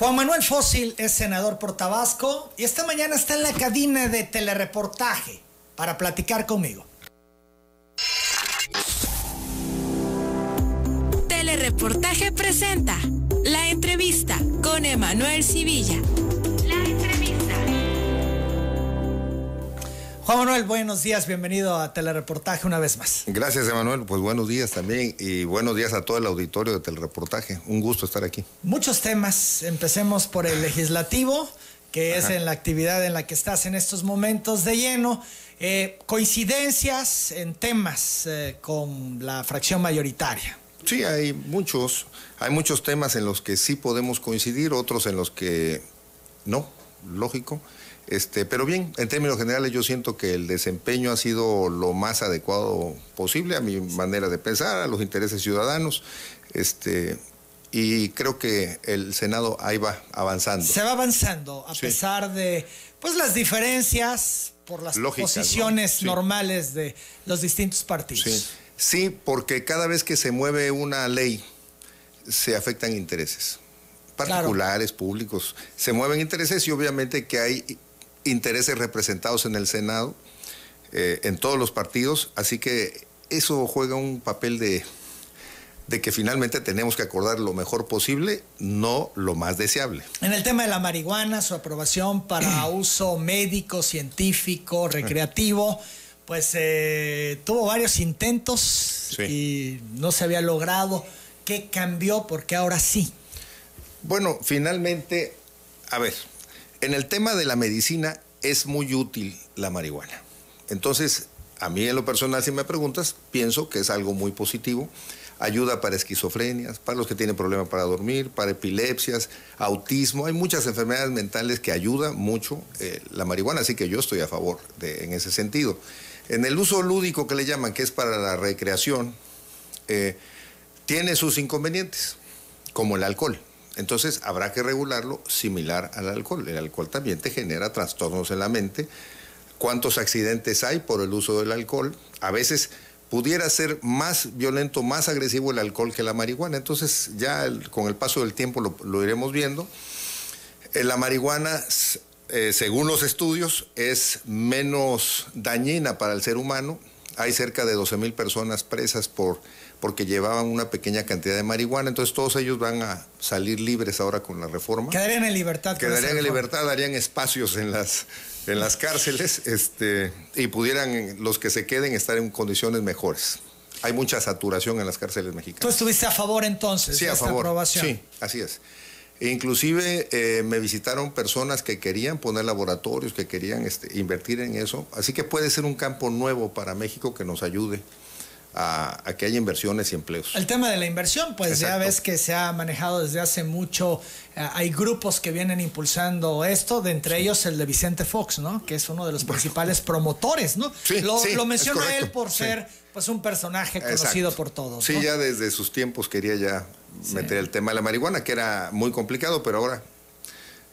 Juan Manuel Fósil es senador por Tabasco y esta mañana está en la cabina de telereportaje para platicar conmigo. Telereportaje presenta la entrevista con Emanuel Civilla. Juan Manuel, buenos días, bienvenido a Telereportaje una vez más. Gracias, Emanuel. Pues buenos días también y buenos días a todo el auditorio de Telereportaje. Un gusto estar aquí. Muchos temas. Empecemos por el legislativo, que es en la actividad en la que estás en estos momentos de lleno. Eh, coincidencias en temas eh, con la fracción mayoritaria. Sí, hay muchos, hay muchos temas en los que sí podemos coincidir, otros en los que no, lógico. Este, pero bien, en términos generales yo siento que el desempeño ha sido lo más adecuado posible a mi manera de pensar, a los intereses ciudadanos. Este, y creo que el Senado ahí va avanzando. Se va avanzando, a pesar de pues las diferencias por las posiciones normales de los distintos partidos. Sí. sí, porque cada vez que se mueve una ley, se afectan intereses particulares, públicos, se mueven intereses y obviamente que hay intereses representados en el Senado, eh, en todos los partidos, así que eso juega un papel de, de que finalmente tenemos que acordar lo mejor posible, no lo más deseable. En el tema de la marihuana, su aprobación para uso médico, científico, recreativo, pues eh, tuvo varios intentos y no se había logrado. ¿Qué cambió? Porque ahora sí. Bueno, finalmente, a ver, en el tema de la medicina es muy útil la marihuana. Entonces, a mí en lo personal, si me preguntas, pienso que es algo muy positivo. Ayuda para esquizofrenias, para los que tienen problemas para dormir, para epilepsias, autismo. Hay muchas enfermedades mentales que ayuda mucho eh, la marihuana, así que yo estoy a favor de, en ese sentido. En el uso lúdico que le llaman, que es para la recreación, eh, tiene sus inconvenientes, como el alcohol. Entonces habrá que regularlo similar al alcohol. El alcohol también te genera trastornos en la mente. ¿Cuántos accidentes hay por el uso del alcohol? A veces pudiera ser más violento, más agresivo el alcohol que la marihuana. Entonces ya con el paso del tiempo lo, iremos viendo. Eh, la marihuana, eh, según los estudios, es menos dañina para el ser humano. Hay cerca de 12 mil personas presas por porque llevaban una pequeña cantidad de marihuana, entonces todos ellos van a salir libres ahora con la reforma. Quedarían en libertad. Quedarían en libertad, darían espacios en las, en las cárceles este, y pudieran los que se queden estar en condiciones mejores. Hay mucha saturación en las cárceles mexicanas. ¿Tú estuviste a favor entonces sí, de a esta favor. aprobación? Sí, así es. E inclusive eh, me visitaron personas que querían poner laboratorios, que querían este, invertir en eso. Así que puede ser un campo nuevo para México que nos ayude a, que haya inversiones y empleos. El tema de la inversión, pues ya ves que se ha manejado desde hace mucho. Eh, hay grupos que vienen impulsando esto, de entre ellos el de Vicente Fox, ¿no? Que es uno de los principales promotores, ¿no? Sí, lo, sí, lo menciona él por ser pues un personaje conocido por todos. Sí, ya desde sus tiempos quería ya meter el tema de la marihuana, que era muy complicado, pero ahora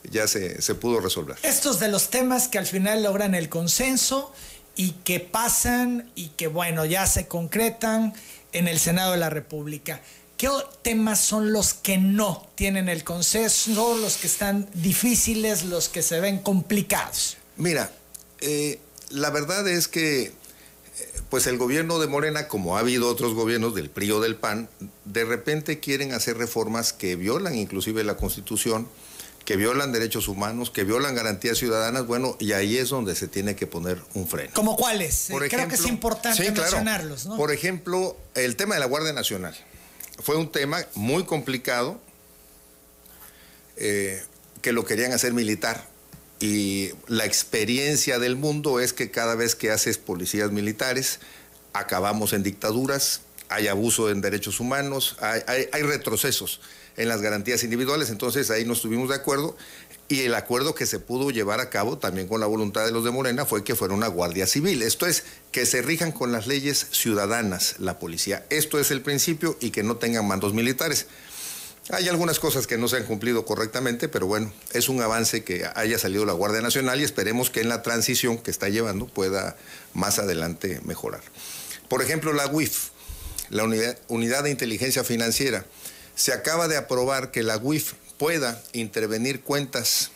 ya se, se pudo resolver. Estos de los temas que al final logran el consenso y que pasan y que, bueno, ya se concretan en el Senado de la República. ¿Qué temas son los que no tienen el consenso, los que están difíciles, los que se ven complicados? Mira, eh, la verdad es que eh, pues el gobierno de Morena, como ha habido otros gobiernos del PRI o del PAN, de repente quieren hacer reformas que violan inclusive la Constitución, que violan derechos humanos, que violan garantías ciudadanas, bueno, y ahí es donde se tiene que poner un freno. ¿Como cuáles? Creo que es importante mencionarlos, ¿no? Por ejemplo, el tema de la Guardia Nacional. Fue un tema muy complicado eh, que lo querían hacer militar. Y la experiencia del mundo es que cada vez que haces policías militares, acabamos en dictaduras, hay abuso en derechos humanos, hay retrocesos en las garantías individuales, entonces ahí no estuvimos de acuerdo y el acuerdo que se pudo llevar a cabo también con la voluntad de los de Morena fue que fuera una guardia civil, esto es, que se rijan con las leyes ciudadanas la policía, esto es el principio y que no tengan mandos militares. Hay algunas cosas que no se han cumplido correctamente, pero bueno, es un avance que haya salido la Guardia Nacional y esperemos que en la transición que está llevando pueda más adelante mejorar. Por ejemplo, la UIF, la Unidad de Inteligencia Financiera, se acaba de aprobar que la UIF pueda intervenir cuentas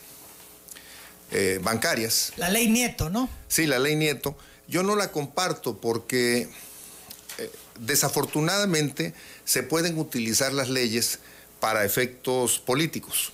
eh, bancarias. La ley Nieto, ¿no? Sí, la ley Nieto. Yo no la comparto porque eh, desafortunadamente se pueden utilizar las leyes para efectos políticos.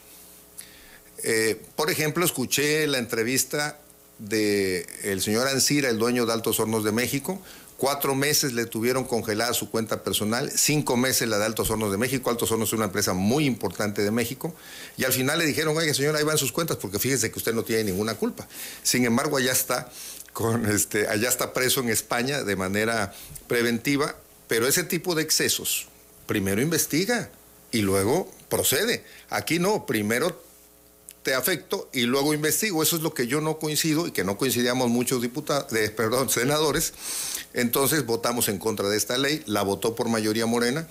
Eh, por ejemplo, escuché la entrevista del señor Ancira, el dueño de Altos Hornos de México, Cuatro meses le tuvieron congelada su cuenta personal, cinco meses la de Altos Hornos de México. Altos Hornos es una empresa muy importante de México. Y al final le dijeron, oye, señor, ahí van sus cuentas porque fíjese que usted no tiene ninguna culpa. Sin embargo, allá está, con este, allá está preso en España de manera preventiva. Pero ese tipo de excesos, primero investiga y luego procede. Aquí no, primero te afecto y luego investigo. Eso es lo que yo no coincido y que no coincidíamos muchos diputados, perdón, senadores. Entonces votamos en contra de esta ley, la votó por mayoría morena.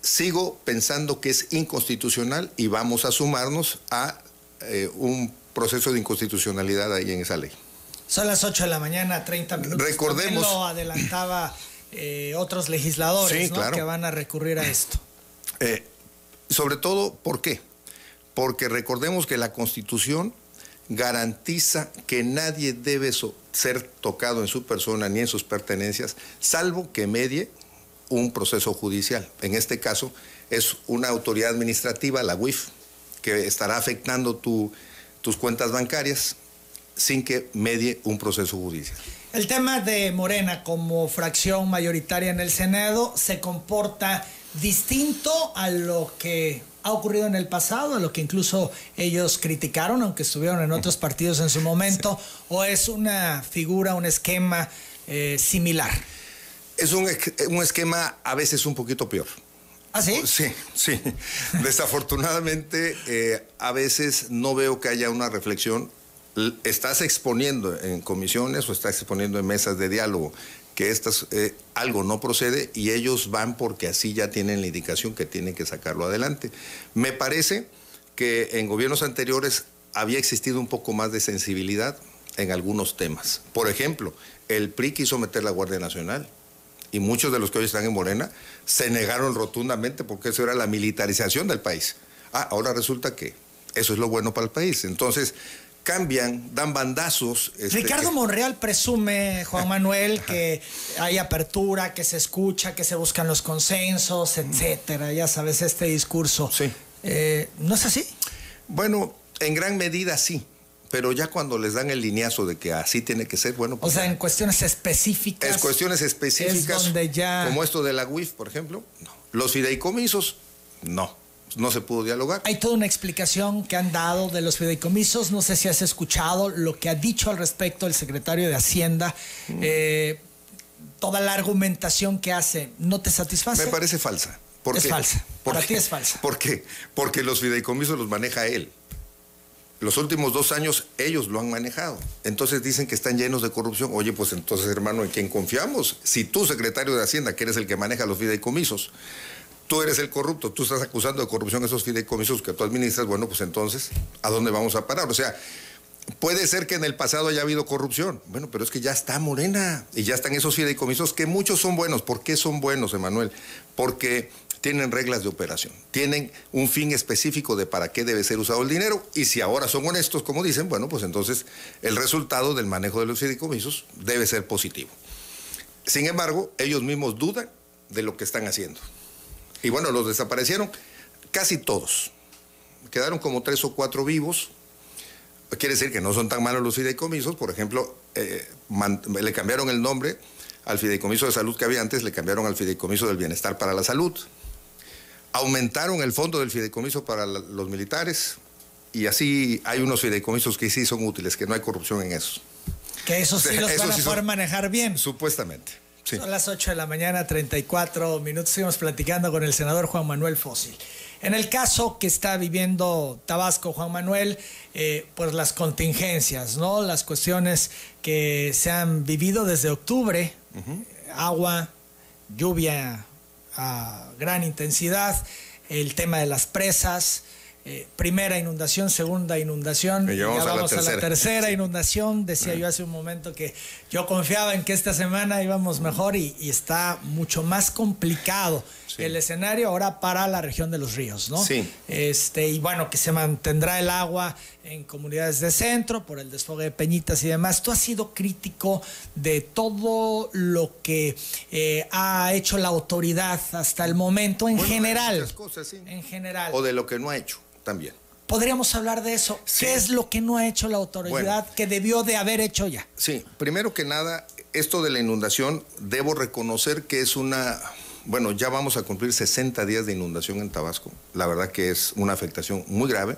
Sigo pensando que es inconstitucional y vamos a sumarnos a eh, un proceso de inconstitucionalidad ahí en esa ley. Son las 8 de la mañana, 30 minutos. Recordemos. lo adelantaba eh, otros legisladores que van a recurrir a esto. Eh, sobre todo, ¿por qué? Porque recordemos que la Constitución garantiza que nadie debe ser tocado en su persona ni en sus pertenencias, salvo que medie un proceso judicial. En este caso es una autoridad administrativa, la UIF, que estará afectando tus cuentas bancarias sin que medie un proceso judicial. El tema de Morena como fracción mayoritaria en el Senado se comporta distinto a lo que ha ocurrido en el pasado, a lo que incluso ellos criticaron, aunque estuvieron en otros partidos en su momento, o es una figura, un esquema eh, similar? Es un, un, esquema a veces un poquito peor. ¿Ah, sí? Sí, sí. Desafortunadamente, eh, a veces no veo que haya una reflexión. Estás exponiendo en comisiones o estás exponiendo en mesas de diálogo que estas, eh, algo no procede y ellos van porque así ya tienen la indicación que tienen que sacarlo adelante. Me parece que en gobiernos anteriores había existido un poco más de sensibilidad en algunos temas. Por ejemplo, el PRI quiso meter la Guardia Nacional y muchos de los que hoy están en Morena se negaron rotundamente porque eso era la militarización del país. Ah, ahora resulta que eso es lo bueno para el país. Entonces, cambian, dan bandazos. Este, Ricardo Monreal presume, Juan Manuel, que hay apertura, que se escucha, que se buscan los consensos, etcétera. Ya sabes, este discurso. Sí. Eh, ¿No es así? Bueno, en gran medida sí. Pero ya cuando les dan el lineazo de que así tiene que ser, bueno. Pues o sea, en cuestiones específicas. En cuestiones específicas. donde ya... Como esto de la UIF, por ejemplo. No. Los fideicomisos, no no se pudo dialogar. Hay toda una explicación que han dado de los fideicomisos. No sé si has escuchado lo que ha dicho al respecto el secretario de Hacienda. Mm. Eh, toda la argumentación que hace, ¿no te satisface? Me parece falsa. es falsa. Para ti es falsa. ¿Por qué? Porque los fideicomisos los maneja él. Los últimos dos años ellos lo han manejado. Entonces dicen que están llenos de corrupción. Oye, pues entonces, hermano, ¿en quién confiamos? Si tú, secretario de Hacienda, que eres el que maneja los fideicomisos, tú eres el corrupto, tú estás acusando de corrupción esos fideicomisos que tú administras, bueno, pues entonces, ¿a dónde vamos a parar? O sea, puede ser que en el pasado haya habido corrupción, bueno, pero es que ya está Morena y ya están esos fideicomisos que muchos son buenos. ¿Por qué son buenos, Emanuel? Porque tienen reglas de operación, tienen un fin específico de para qué debe ser usado el dinero y si ahora son honestos, como dicen, bueno, pues entonces el resultado del manejo de los fideicomisos debe ser positivo. Sin embargo, ellos mismos dudan de lo que están haciendo. Y bueno, los desaparecieron casi todos. Quedaron como tres o cuatro vivos. Quiere decir que no son tan malos los fideicomisos. Por ejemplo, eh, le cambiaron el nombre al fideicomiso de salud que había antes, le cambiaron al fideicomiso del bienestar para la salud. Aumentaron el fondo del fideicomiso para los militares. Y así hay unos fideicomisos que sí son útiles, que no hay corrupción en esos. Que esos sí los van a poder manejar bien. Supuestamente. Son las 8 de la mañana, 34 minutos. Seguimos platicando con el senador Juan Manuel Fósil. En el caso que está viviendo Tabasco, Juan Manuel, eh, pues las contingencias, ¿no? Las cuestiones que se han vivido desde octubre, agua, lluvia a gran intensidad, el tema de las presas, eh, primera inundación, segunda inundación, Y ya vamos a la tercera. tercera inundación. Decía yo hace un momento que yo confiaba en que esta semana íbamos mejor y, y está mucho más complicado Sí. el escenario ahora para la región de los ríos, ¿no? Sí. Este, y bueno, que se mantendrá el agua en comunidades de centro por el desfogue de Peñitas y demás. Tú has sido crítico de todo lo que eh, ha hecho la autoridad hasta el momento en Bueno, general. muchas cosas, sí. En general. O de lo que no ha hecho también. Podríamos hablar de eso. Sí. ¿Qué es lo que no ha hecho la autoridad Bueno. que debió de haber hecho ya? Sí, primero que nada, esto de la inundación, debo reconocer que es una, bueno, ya vamos a cumplir 60 días de inundación en Tabasco. La verdad que es una afectación muy grave,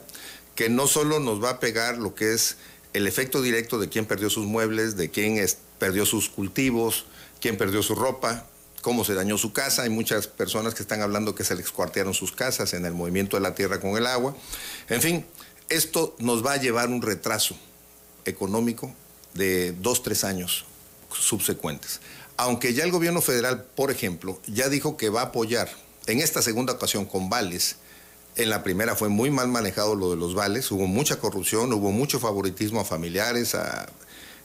que no solo nos va a pegar lo que es el efecto directo de quién perdió sus muebles, de quién perdió sus cultivos, quién perdió su ropa, cómo se dañó su casa. Hay muchas personas que están hablando que se les cuartearon sus casas en el movimiento de la tierra con el agua. En fin, esto nos va a llevar un retraso económico de dos, tres años subsecuentes. Aunque ya el gobierno federal, por ejemplo, ya dijo que va a apoyar en esta segunda ocasión con vales. En la primera fue muy mal manejado lo de los vales, hubo mucha corrupción, hubo mucho favoritismo a familiares, a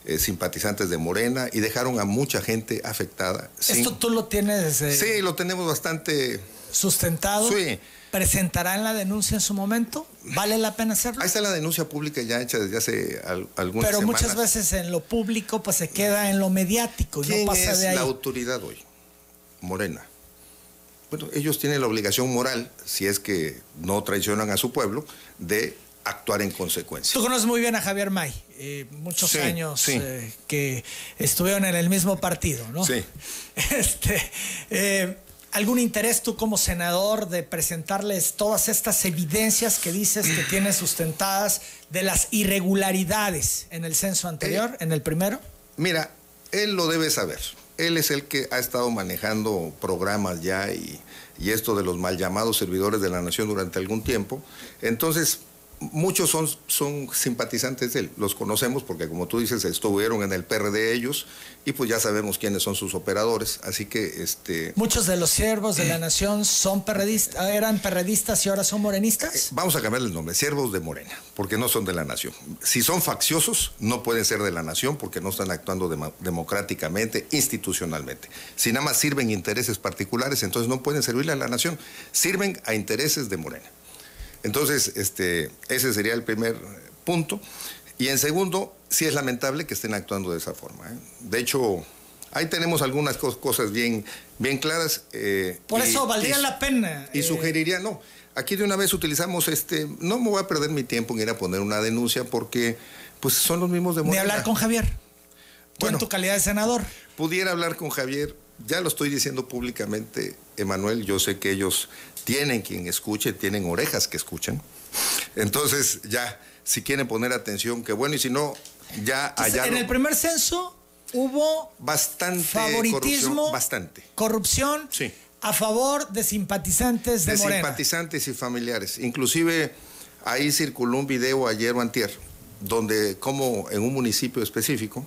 eh, simpatizantes de Morena y dejaron a mucha gente afectada. sin- Esto tú lo tienes eh, Sí, lo tenemos bastante... sustentado. Sí. ¿Presentarán la denuncia en su momento? ¿Vale la pena hacerlo? Ahí está la denuncia pública ya hecha desde hace al- algunas Pero semanas. muchas veces en lo público pues se queda en lo mediático y ¿Quién no pasa es de ahí. la autoridad hoy? Morena. Bueno, ellos tienen la obligación moral, si es que no traicionan a su pueblo, de actuar en consecuencia. Tú conoces muy bien a Javier May, eh, muchos Sí, años sí. eh, que estuvieron en el mismo partido, ¿no? Sí. Este, eh, ¿Algún interés tú como senador de presentarles todas estas evidencias que dices que tienes sustentadas de las irregularidades en el censo anterior, en el primero? Mira, él lo debe saber. Él es el que ha estado manejando programas ya y, y esto de los mal llamados servidores de la nación durante algún tiempo. Entonces, muchos son, son simpatizantes de él. Los conocemos porque, como tú dices, estuvieron en el PRD ellos y pues ya sabemos quiénes son sus operadores. Así que, este... Muchos de los siervos de la nación son perredistas, eran perredistas y ahora son morenistas. Vamos a cambiarle el nombre, siervos de Morena, porque no son de la nación. Si son facciosos, no pueden ser de la nación porque no están actuando democráticamente, institucionalmente. Si nada más sirven intereses particulares, entonces no pueden servirle a la nación, sirven a intereses de Morena. Entonces, este, ese sería el primer punto. Y en segundo, sí es lamentable que estén actuando de esa forma. ¿eh? De hecho, ahí tenemos algunas cos- cosas bien, bien claras. eh, Por y- eso valdría y- la pena. y eh, sugeriría, no, aquí de una vez utilizamos este, no me voy a perder mi tiempo en ir a poner una denuncia porque pues son los mismos de Ni Morena. hablar con Javier. Tú Bueno. en tu calidad de senador. Pudiera hablar con Javier, ya lo estoy diciendo públicamente, Emanuel, yo sé que ellos tienen quien escuche, tienen orejas que escuchan. Entonces, ya, si quieren poner atención, qué bueno, y si no, ya allá en el primer censo hubo bastante favoritismo, corrupción, bastante. corrupción Sí. a favor de simpatizantes de, de Morena. simpatizantes y familiares. Inclusive ahí circuló un video ayer o antier, donde como en un municipio específico,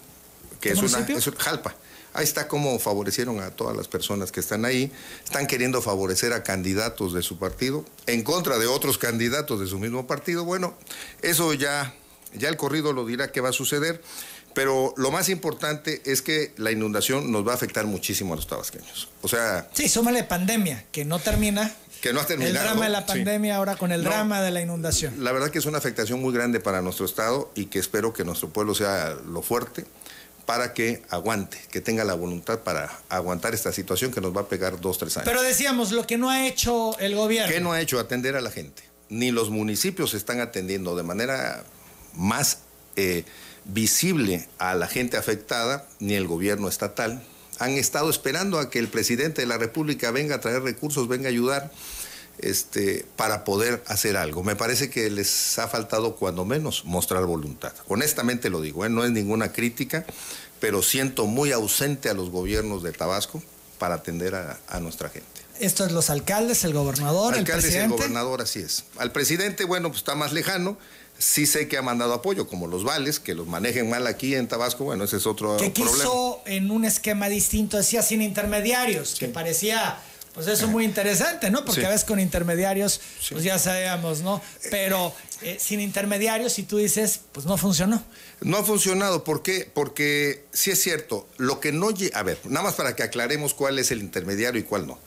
que ¿Qué es una municipio? es un- Jalpa, ahí está cómo favorecieron a todas las personas que están ahí, están queriendo favorecer a candidatos de su partido en contra de otros candidatos de su mismo partido. Bueno, eso ya ya el corrido lo dirá qué va a suceder. Pero lo más importante es que la inundación nos va a afectar muchísimo a los tabasqueños. O sea, Sí, súmale pandemia, que no termina. que no ha terminado. El drama de la Sí. pandemia ahora con el No. drama de la inundación. La verdad que es una afectación muy grande para nuestro Estado y que espero que nuestro pueblo sea lo fuerte para que aguante, que tenga la voluntad para aguantar esta situación que nos va a pegar dos, tres años. Pero decíamos, lo que no ha hecho el gobierno. ¿Qué no ha hecho? Atender a la gente. Ni los municipios están atendiendo de manera más eh, visible a la gente afectada, ni el gobierno estatal. Han estado esperando a que el presidente de la República venga a traer recursos, venga a ayudar este, para poder hacer algo. Me parece que les ha faltado cuando menos mostrar voluntad. Honestamente lo digo, ¿eh? no es ninguna crítica, pero siento muy ausente a los gobiernos de Tabasco para atender a- a nuestra gente. Esto es los alcaldes, el gobernador, el Alcaldes y el presidente. gobernador, así es. Al presidente, bueno, pues está más lejano. Sí sé que ha mandado apoyo, como los vales, que los manejen mal aquí en Tabasco, bueno, ese es otro que problema. quiso en un esquema distinto, decía sin intermediarios, que parecía Pues eso es muy interesante, ¿no? Porque a veces con intermediarios, pues ya sabíamos, ¿no? Pero eh, sin intermediarios, si tú dices, pues no funcionó. No ha funcionado, ¿por qué? Porque sí es cierto, lo que no... A ver, nada más para que aclaremos cuál es el intermediario y cuál no.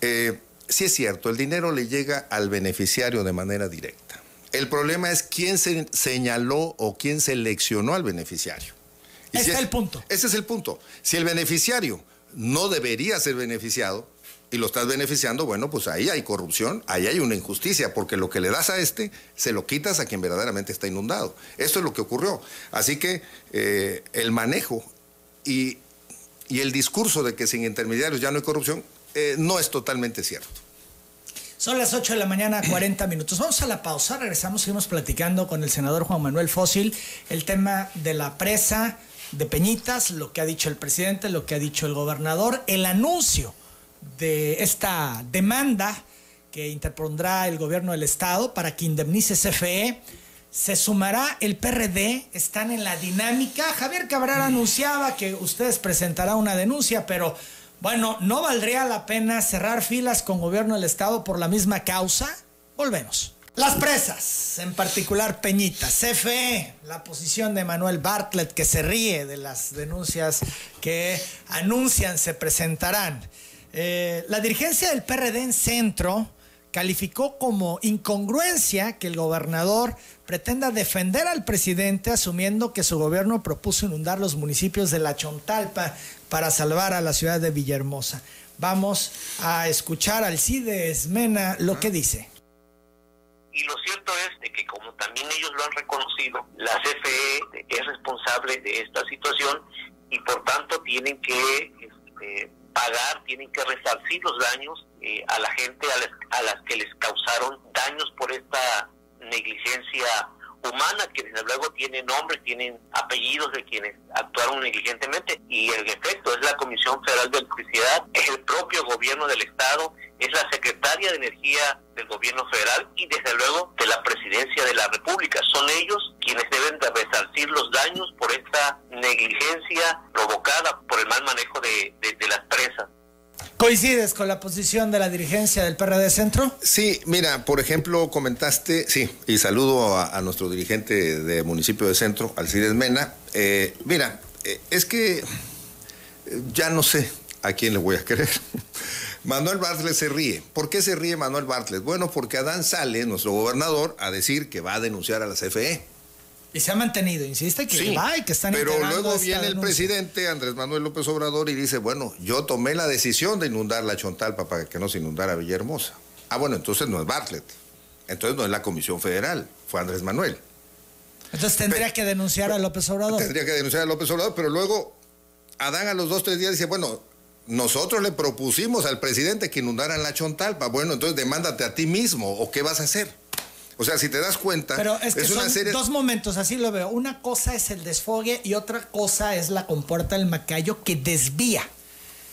Eh, sí es cierto, el dinero le llega al beneficiario de manera directa. El problema es quién se señaló o quién seleccionó al beneficiario. ese es el punto. Ese es el punto. Si el beneficiario no debería ser beneficiado, y lo estás beneficiando, bueno, pues ahí hay corrupción, ahí hay una injusticia, porque lo que le das a este, se lo quitas a quien verdaderamente está inundado. Esto es lo que ocurrió. Así que eh, el manejo y, el discurso de que sin intermediarios ya no hay corrupción, eh, no es totalmente cierto. Son las 8 de la mañana, 40 minutos. Vamos a la pausa, regresamos, seguimos platicando con el senador Juan Manuel Fósil el tema de la presa de Peñitas, lo que ha dicho el presidente, lo que ha dicho el gobernador, el anuncio de esta demanda que interpondrá el gobierno del estado para que indemnice CFE. Se sumará el PRD, están en la dinámica. Javier Cabral anunciaba que ustedes presentarán una denuncia, pero bueno, ¿no valdría la pena cerrar filas con gobierno del estado por la misma causa? Volvemos. Las presas, en particular Peñita, CFE, la posición de Manuel Bartlett que se ríe de las denuncias que anuncian se presentarán. Eh, la dirigencia del PRD en centro calificó como incongruencia que el gobernador pretenda defender al presidente asumiendo que su gobierno propuso inundar los municipios de La Chontalpa para salvar a la ciudad de Villahermosa. Vamos a escuchar al CIDE Esmena lo que dice. Y lo cierto es que como también ellos lo han reconocido, la CFE es responsable de esta situación y por tanto tienen que este, pagar, tienen que resarcir los daños eh, a la gente a las, a las que les causaron daños por esta negligencia humana, que desde luego tienen nombres, tienen apellidos de quienes actuaron negligentemente. Y en efecto, es la Comisión Federal de Electricidad, es el propio gobierno del Estado, es la secretaria de Energía del gobierno federal y desde luego de la presidencia de la República. Son ellos quienes deben de resarcir los daños por esta negligencia provocada por el mal manejo de, de las presas. ¿Coincides con la posición de la dirigencia del PRD Centro? Sí, mira, por ejemplo, comentaste, sí, y saludo a, nuestro dirigente de municipio de Centro, Alcides Mena. Eh, mira, eh, es que eh, ya no sé a quién le voy a creer. Manuel Bartlett se ríe. ¿Por qué se ríe Manuel Bartlett? Bueno, porque Adán sale, nuestro gobernador, a decir que va a denunciar a la CFE. Y se ha mantenido, insiste que va y que están Pero luego viene el presidente Andrés Manuel López Obrador y dice, bueno, yo tomé la decisión de inundar la Chontalpa para que no se inundara Villahermosa. Ah, bueno, entonces no es Bartlett. Entonces no es la Comisión Federal, fue Andrés Manuel. Entonces tendría que denunciar a López Obrador. Tendría que denunciar a López Obrador, pero luego Adán a los dos, tres días dice, bueno, nosotros le propusimos al presidente que inundaran la Chontalpa. Bueno, entonces demándate a ti mismo, ¿o qué vas a hacer? O sea, si te das cuenta, Pero es, que son dos momentos, así lo veo. Una cosa es el desfogue y otra cosa es la compuerta del Macayo que desvía.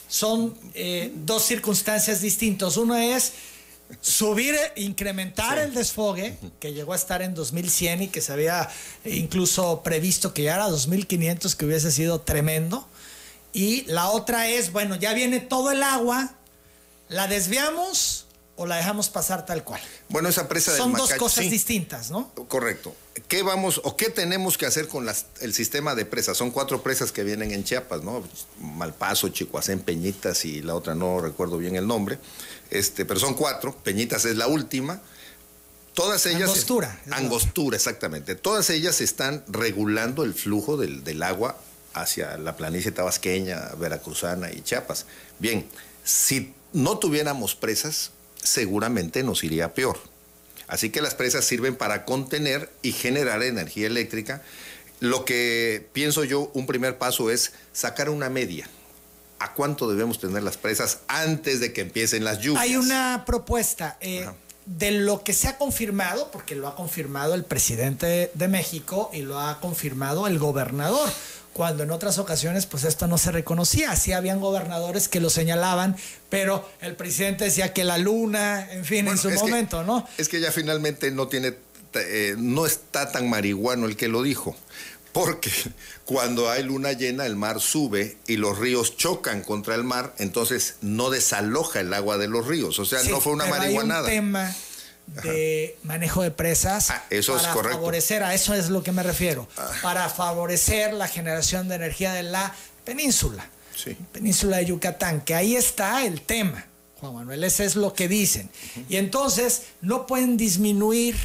Son eh, dos circunstancias distintas. Uno es subir, incrementar el desfogue, que llegó a estar en 2100 y que se había incluso previsto que llegara a 2500, que hubiese sido tremendo. Y la otra es, bueno, ya viene todo el agua, la desviamos o la dejamos pasar tal cual. Bueno, esa presa Son dos cosas distintas, ¿no? Correcto. ¿Qué vamos o qué tenemos que hacer con las, el sistema de presas? Son cuatro presas que vienen en Chiapas, ¿no? Malpaso, Chicoacén, Peñitas y la otra no recuerdo bien el nombre. Este, pero son cuatro. Peñitas es la última. Todas ellas. Angostura. Angostura, exactamente. Todas ellas están regulando el flujo del, del agua hacia la planicie tabasqueña, veracruzana y Chiapas. Bien, si no tuviéramos presas, seguramente nos iría peor. Así que las presas sirven para contener y generar energía eléctrica. Lo que pienso yo, un primer paso es sacar una media. ¿A cuánto debemos tener las presas antes de que empiecen las lluvias? Hay una propuesta. Eh, de lo que se ha confirmado, porque lo ha confirmado el presidente de México y lo ha confirmado el gobernador cuando en otras ocasiones pues esto no se reconocía. Sí habían gobernadores que lo señalaban, pero el presidente decía que la luna, en fin, en su momento, ¿no? Es que ya finalmente no tiene, eh, no está tan marihuano el que lo dijo. porque cuando hay luna llena el mar sube y los ríos chocan contra el mar, entonces no desaloja el agua de los ríos. O sea, no fue una marihuanada. Hay un tema de manejo de presas ah, eso para es correcto. favorecer, a eso es lo que me refiero, Ah. para favorecer la generación de energía de la península, Sí. península de Yucatán, que ahí está el tema, Juan Manuel, ese es lo que dicen. Y entonces no pueden disminuir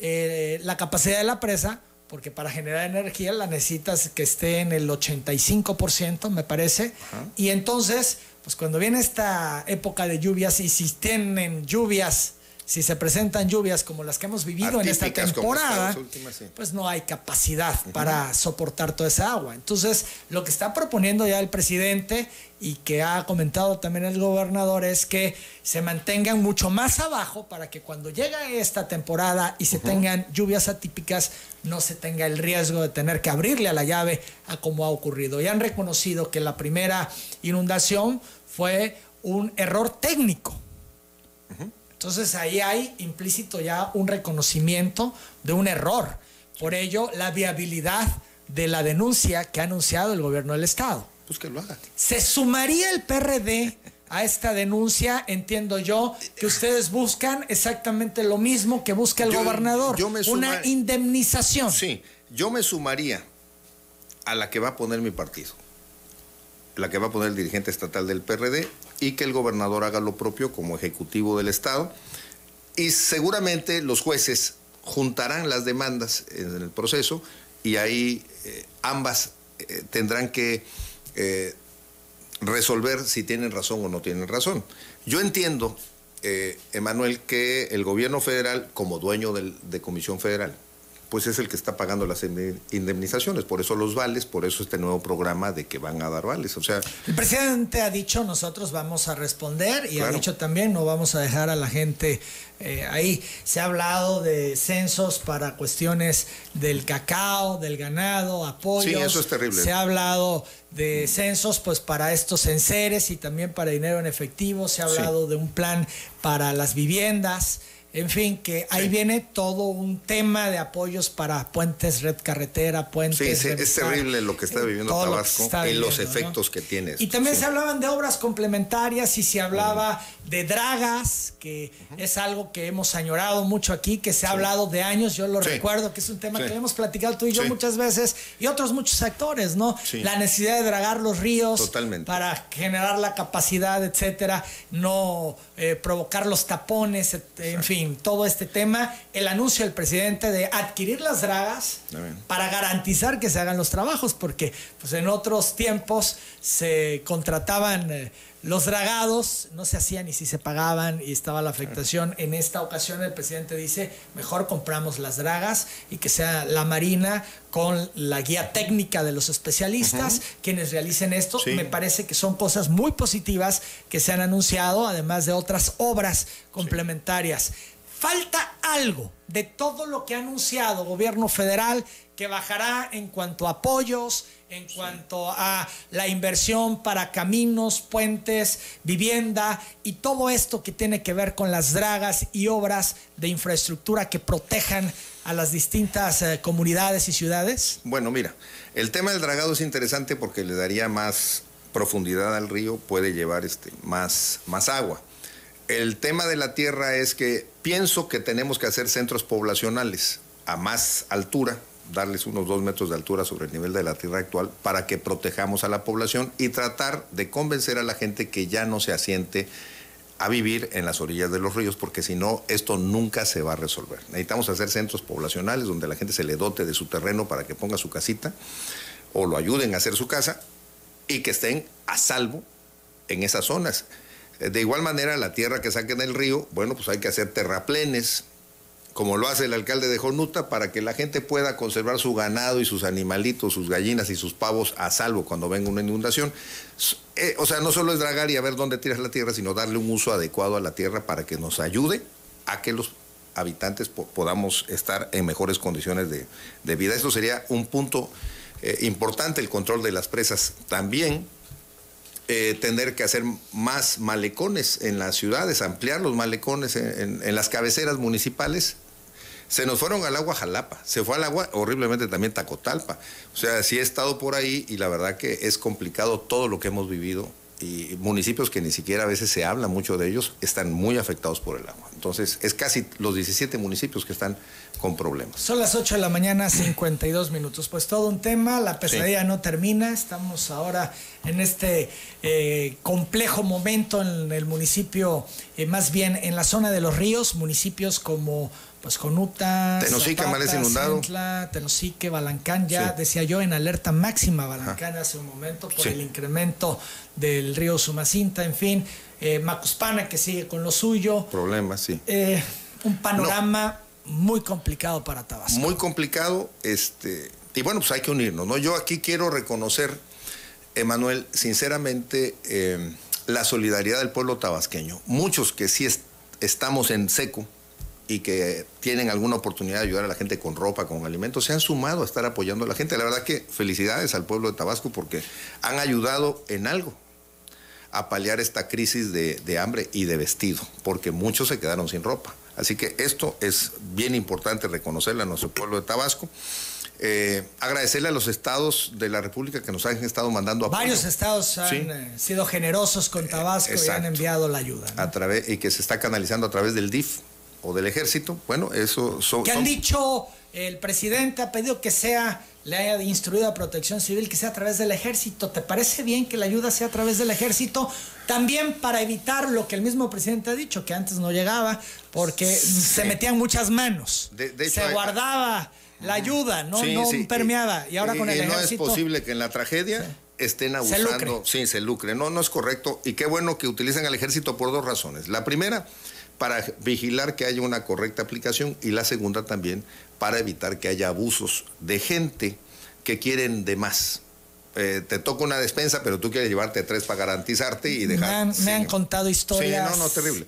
eh, la capacidad de la presa, porque para generar energía la necesitas que esté en el 85%, me parece. Y entonces, pues cuando viene esta época de lluvias, y si tienen lluvias, si se presentan lluvias como las que hemos vivido en esta temporada, estas últimas, sí. pues no hay capacidad para soportar toda esa agua. Entonces, lo que está proponiendo ya el presidente y que ha comentado también el gobernador es que se mantengan mucho más abajo para que cuando llegue esta temporada y se tengan lluvias atípicas, no se tenga el riesgo de tener que abrirle a la llave a como ha ocurrido. Y han reconocido que la primera inundación fue un error técnico. Entonces ahí hay implícito ya un reconocimiento de un error. Por ello, la viabilidad de la denuncia que ha anunciado el gobierno del Estado. Pues que lo haga. ¿Se sumaría el PRD a esta denuncia? Entiendo yo que ustedes buscan exactamente lo mismo que busca el Yo- gobernador, yo me una indemnización. Sí, yo me sumaría a la que va a poner mi partido, la que va a poner el dirigente estatal del PRD y que el gobernador haga lo propio como ejecutivo del Estado. Y seguramente los jueces juntarán las demandas en el proceso y ahí eh, ambas eh, tendrán que eh, resolver si tienen razón o no tienen razón. Yo entiendo, Emanuel, que el gobierno federal, como dueño de Comisión Federal, pues es el que está pagando las inde- indemnizaciones, por eso los vales, por eso este nuevo programa de que van a dar vales. O sea, El presidente ha dicho, nosotros vamos a responder y ha dicho también, no vamos a dejar a la gente eh, ahí. Se ha hablado de censos para cuestiones del cacao, del ganado, apoyos. Sí, eso es terrible. Se ha hablado de censos pues para estos enseres y también para dinero en efectivo. Se ha Sí. hablado de un plan para las viviendas. En fin, que ahí Sí. viene todo un tema de apoyos para puentes, red carretera, puentes. sí, sí, es terrible lo que está eh, viviendo lo Tabasco y los efectos que tiene. Y esto, también sí. se hablaban de obras complementarias y se hablaba de dragas, que es algo que hemos añorado mucho aquí, que se ha hablado de años, yo lo recuerdo, que es un tema que hemos platicado tú y yo muchas veces, y otros muchos actores, ¿no? La necesidad de dragar los ríos Totalmente. para generar la capacidad, etcétera, no eh, provocar los tapones, en fin, todo este tema, el anuncio del presidente de adquirir las dragas para garantizar que se hagan los trabajos, porque pues en otros tiempos se contrataban eh, los dragados, no se hacían y si se pagaban y estaba la afectación. En esta ocasión el presidente dice, mejor compramos las dragas y que sea la Marina con la guía técnica de los especialistas quienes realicen esto. Sí. Me parece que son cosas muy positivas que se han anunciado, además de otras obras complementarias. Falta algo de todo lo que ha anunciado gobierno federal que bajará en cuanto a apoyos, en cuanto a la inversión para caminos, puentes, vivienda y todo esto que tiene que ver con las dragas y obras de infraestructura que protejan a las distintas eh, comunidades y ciudades. Bueno, mira, el tema del dragado es interesante porque le daría más profundidad al río, puede llevar este, más, más agua. El tema de la tierra es que pienso que tenemos que hacer centros poblacionales a más altura, darles unos dos metros de altura sobre el nivel de la tierra actual para que protejamos a la población y tratar de convencer a la gente que ya no se asiente a vivir en las orillas de los ríos, porque si no, esto nunca se va a resolver. Necesitamos hacer centros poblacionales donde la gente se le dote de su terreno para que ponga su casita o lo ayuden a hacer su casa y que estén a salvo en esas zonas. De igual manera, la tierra que saquen del río, bueno, pues hay que hacer terraplenes, como lo hace el alcalde de Jonuta, para que la gente pueda conservar su ganado y sus animalitos, sus gallinas y sus pavos a salvo cuando venga una inundación. Eh, o sea, no solo es dragar y a ver dónde tiras la tierra, sino darle un uso adecuado a la tierra para que nos ayude a que los habitantes po- podamos estar en mejores condiciones de, de vida. Esto sería un punto eh, importante, el control de las presas. También eh, tener que hacer más malecones en las ciudades, ampliar los malecones en, en- en las cabeceras municipales, Se nos fueron al agua Jalapa, se fue al agua horriblemente también Tacotalpa. O sea, sí he estado por ahí y la verdad que es complicado todo lo que hemos vivido y municipios que ni siquiera a veces se habla mucho de ellos están muy afectados por el agua. Entonces, es casi los 17 municipios que están con problemas. Son las 8 de la mañana, 52 minutos. Pues todo un tema, la pesadilla no termina. Estamos ahora en este eh, complejo momento en el municipio, eh, más bien en la zona de los ríos, municipios como pues Conuta, Tenosique, Zapata, inundado. Centla, Tenosique, Balancán, ya decía yo en alerta máxima Balancán hace un momento por el incremento del río Sumacinta, en fin, eh, Macuspana que sigue con lo suyo. Problemas, sí. Eh, un panorama muy complicado para Tabasco. Muy complicado, este, y bueno, pues hay que unirnos, ¿no? Yo aquí quiero reconocer, Emanuel, sinceramente, eh, la solidaridad del pueblo tabasqueño. Muchos que sí estamos en seco, y que tienen alguna oportunidad de ayudar a la gente con ropa, con alimentos, se han sumado a estar apoyando a la gente. La verdad que felicidades al pueblo de Tabasco porque han ayudado en algo a paliar esta crisis de, hambre y de vestido, porque muchos se quedaron sin ropa. Así que esto es bien importante reconocerle a nuestro pueblo de Tabasco. Eh, agradecerle a los estados de la República que nos han estado mandando apoyo. Varios estados han eh, sido generosos con Tabasco y han enviado la ayuda. A través, y que se está canalizando a través del DIF o del ejército, bueno, eso son... Que han dicho, el presidente ha pedido que sea, le haya instruido a protección civil que sea a través del ejército. ¿Te parece bien que la ayuda sea a través del ejército? También para evitar lo que el mismo presidente ha dicho, que antes no llegaba, porque se metían muchas manos. se guardaba la ayuda, no, no permeaba. Y ahora con el ejército... No es posible que en la tragedia... estén abusando, sí, se lucre. No, no es correcto. Y qué bueno que utilicen al ejército por dos razones. La primera, para vigilar que haya una correcta aplicación y la segunda también para evitar que haya abusos de gente que quieren de más. Eh, te toca una despensa, pero tú quieres llevarte tres para garantizarte y dejar. Me han, contado historias. Sí, no, no, terrible.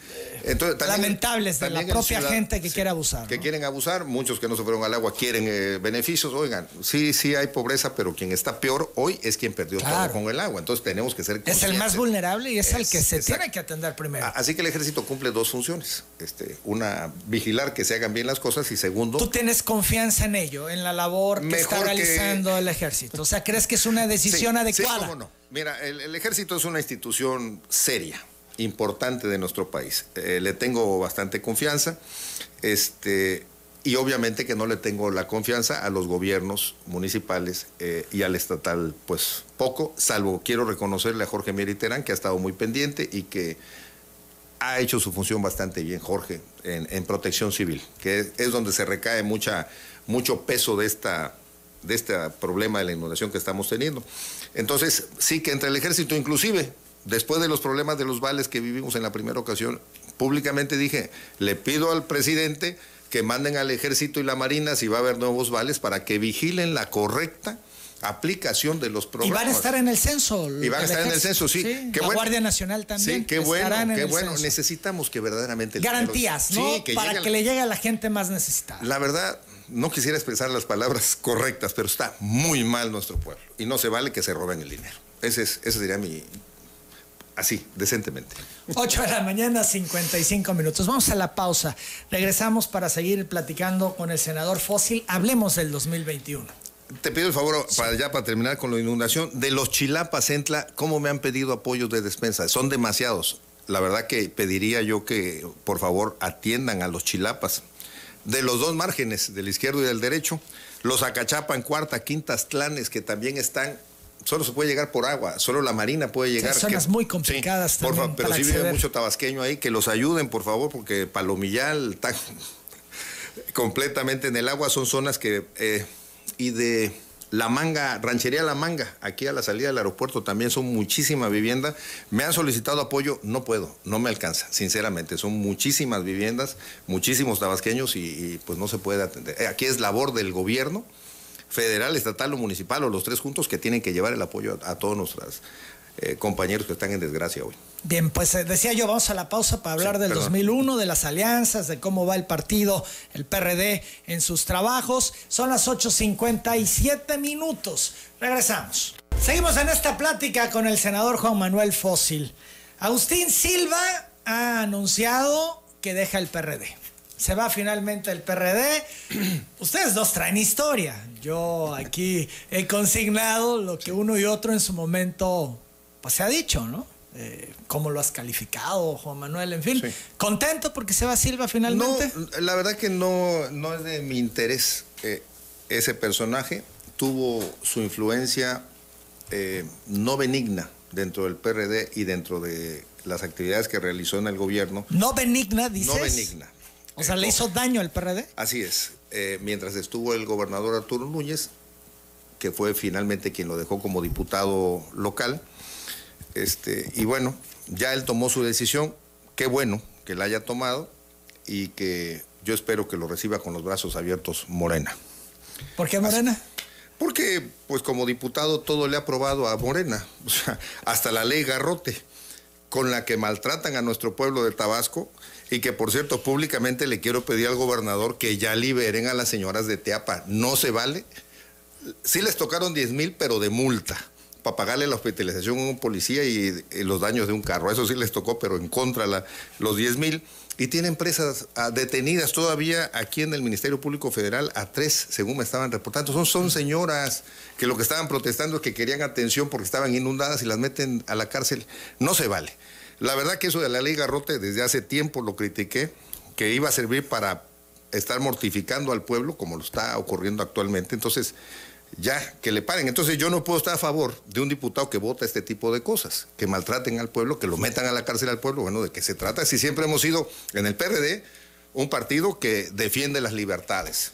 lamentables de la propia gente que quiere abusar. Que quieren abusar, muchos que no se fueron al agua quieren eh, beneficios. Oigan, sí, sí hay pobreza, pero quien está peor hoy es quien perdió todo con el agua. Entonces tenemos que ser Es el más vulnerable y es, el que se tiene que atender primero. Así que el ejército cumple dos funciones. Este, una, vigilar que se hagan bien las cosas y segundo. Tú tienes confianza en ello, en la labor que está realizando el ejército. O sea, ¿crees que es una decisión adecuada. no. Mira, el, ejército es una institución seria, importante de nuestro país. Eh, le tengo bastante confianza. Este, y obviamente que no le tengo la confianza a los gobiernos municipales eh, y al estatal, pues poco, salvo quiero reconocerle a Jorge Mieriterán, que ha estado muy pendiente y que ha hecho su función bastante bien, Jorge, en, protección civil, que es, donde se recae mucha, mucho peso de esta de este problema de la inundación que estamos teniendo. Entonces, sí que entre el ejército, inclusive, después de los problemas de los vales que vivimos en la primera ocasión, públicamente dije, le pido al presidente que manden al ejército y la marina si va a haber nuevos vales para que vigilen la correcta aplicación de los programas. Y van a estar en el censo. Y van a estar en el censo, sí. qué la Guardia Nacional también. Sí, qué bueno, qué bueno. Necesitamos que verdaderamente... Garantías, ¿no? para que le llegue a la gente más necesitada. La verdad, no quisiera expresar las palabras correctas, pero está muy mal nuestro pueblo y no se vale que se roben el dinero. Ese, es, ese sería mi... Así, decentemente. 8 de la mañana, 55 minutos. Vamos a la pausa. Regresamos para seguir platicando con el senador Fósil. Hablemos del 2021. Te pido el favor, para ya para terminar con la inundación, de los chilapas, Entla, ¿cómo me han pedido apoyos de despensa? Son demasiados. La verdad que pediría yo que, por favor, atiendan a los chilapas de los dos márgenes, del izquierdo y del derecho. Los Acachapan, cuarta, quintas clanes que también están solo se puede llegar por agua, solo la marina puede llegar. Son zonas muy complicadas también Pero si vive mucho tabasqueño ahí, que los ayuden, por favor, porque Palomillal está completamente en el agua, son zonas que... Eh, y de la Manga, Ranchería La Manga, aquí a la salida del aeropuerto también son muchísimas viviendas. Me han solicitado apoyo, no puedo, no me alcanza, sinceramente. Son muchísimas viviendas, muchísimos tabasqueños y, pues no se puede atender. Eh, aquí es labor del gobierno federal, estatal o municipal o los tres juntos que tienen que llevar el apoyo a, todos nuestros eh, compañeros que están en desgracia hoy. Bien, pues eh, decía yo, vamos a la pausa para hablar del 2001, de las alianzas, de cómo va el partido, el PRD en sus trabajos. Son las 8.57 minutos. Regresamos. Seguimos en esta plática con el senador Juan Manuel Fósil. Agustín Silva ha anunciado que deja el PRD. se va finalmente el PRD. Ustedes dos traen historia. Yo aquí he consignado lo que uno y otro en su momento pues se ha dicho, ¿no? Eh, ¿Cómo lo has calificado, Juan Manuel? En fin, ¿contento porque se va Silva finalmente? No, la verdad que no, no es de mi interés eh, ese personaje. Tuvo su influencia eh, no benigna dentro del PRD y dentro de las actividades que realizó en el gobierno. ¿No benigna, dices? No benigna. O sea, ¿le hizo daño al PRD? Así es. mientras estuvo el gobernador Arturo Núñez, que fue finalmente quien lo dejó como diputado local, este, y bueno, ya él tomó su decisión, qué bueno que la haya tomado y que yo espero que lo reciba con los brazos abiertos Morena. ¿Por qué Morena? Porque, pues como diputado, todo le ha aprobado a Morena, hasta la ley Garrote, con la que maltratan a nuestro pueblo de Tabasco y que, por cierto, públicamente le quiero pedir al gobernador que ya liberen a las señoras de Teapa. No se vale. Sí les tocaron 10 mil, pero de multa para pagarle la hospitalización a un policía y, los daños de un carro. Eso sí les tocó, pero en contra la, los 10 mil. Y tiene empresas ah, detenidas todavía aquí en el Ministerio Público Federal a tres, según me estaban reportando. Son, son señoras que lo que estaban protestando es que querían atención porque estaban inundadas y las meten a la cárcel. No se vale. La verdad que eso de la ley Garrote desde hace tiempo lo critiqué, que iba a servir para estar mortificando al pueblo como lo está ocurriendo actualmente. Entonces, ya que le paren. Entonces yo no puedo estar a favor de un diputado que vota este tipo de cosas, que maltraten al pueblo, que lo metan a la cárcel al pueblo. Bueno, ¿de qué se trata? Si siempre hemos sido en el PRD un partido que defiende las libertades.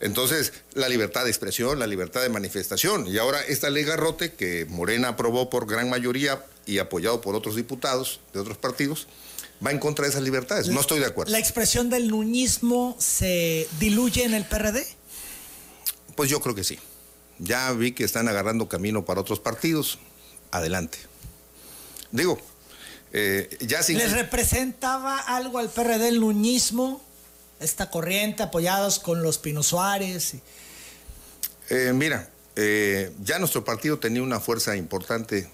Entonces, la libertad de expresión, la libertad de manifestación. Y ahora esta ley Garrote, que Morena aprobó por gran mayoría y apoyado por otros diputados de otros partidos, va en contra de esas libertades. No estoy de acuerdo. ¿La expresión del nuñismo se diluye en el PRD? Pues yo creo que sí. Ya vi que están agarrando camino para otros partidos. Adelante. Digo, eh, ya sin... ¿Les representaba algo al PRD el nuñismo? Esta corriente apoyados con los Pino Suárez. Eh, mira, eh, ya nuestro partido tenía una fuerza importante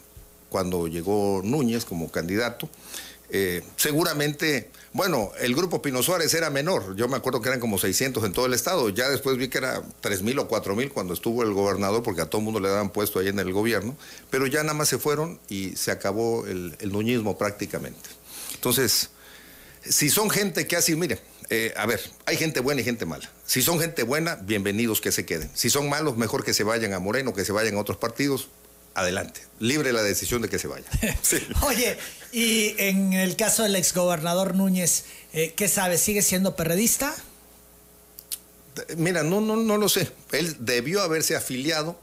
cuando llegó Núñez como candidato. seguramente bueno, el grupo Pino Suárez era menor, yo me acuerdo que eran como 600 en todo el estado, ya después vi que era 3.000 o 4.000 cuando estuvo el gobernador, porque a todo el mundo le daban puesto ahí en el gobierno, pero ya nada más se fueron y se acabó el, el nuñismo prácticamente. Entonces, si son gente que así, mire, eh, a ver, hay gente buena y gente mala. Si son gente buena, bienvenidos que se queden. Si son malos, mejor que se vayan a Moreno, que se vayan a otros partidos, adelante, libre la decisión de que se vaya. Oye, y en el caso del exgobernador Núñez, eh, ¿qué sabe? ¿Sigue siendo perredista? Mira, no, no, no lo sé. Él debió haberse afiliado,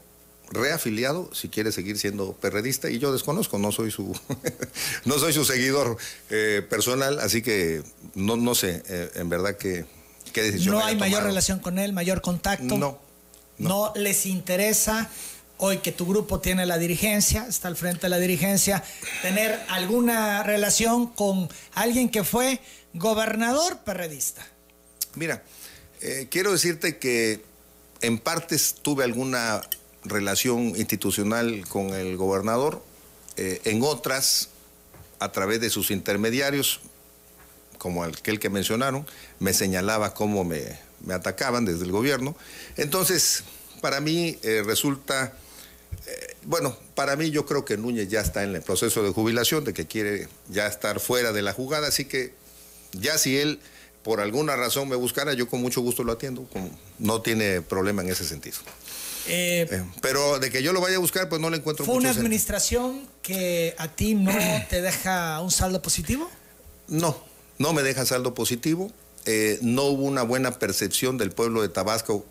reafiliado, si quiere seguir siendo perredista, y yo desconozco, no soy su, no soy su seguidor eh, personal, así que no, no sé, eh, en verdad que qué decisión. No hay mayor relación con él, mayor contacto. no. No les interesa hoy que tu grupo tiene la dirigencia, está al frente de la dirigencia, tener alguna relación con alguien que fue gobernador perredista. Mira, eh, quiero decirte que en partes tuve alguna relación institucional con el gobernador, eh, en otras, a través de sus intermediarios, como aquel que mencionaron, me señalaba cómo me, atacaban desde el gobierno. Entonces, para mí eh, resulta bueno, para mí yo creo que Núñez ya está en el proceso de jubilación, de que quiere ya estar fuera de la jugada, así que ya si él por alguna razón me buscara, yo con mucho gusto lo atiendo, no tiene problema en ese sentido. Eh, eh, pero de que yo lo vaya a buscar, pues no le encuentro ¿Fue una administración que a ti no te deja un saldo positivo? No, no me deja saldo positivo. Eh, no hubo una buena percepción del pueblo de Tabasco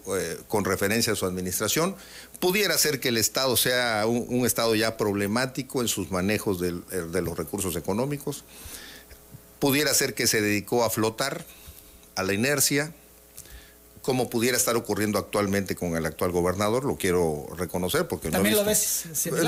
con referencia a su administración. Pudiera ser que el Estado sea un, Estado ya problemático en sus manejos eh, de, los recursos económicos. Pudiera ser que se dedicó a flotar, a la inercia, como pudiera estar ocurriendo actualmente con el actual gobernador, lo quiero reconocer porque no, lo ves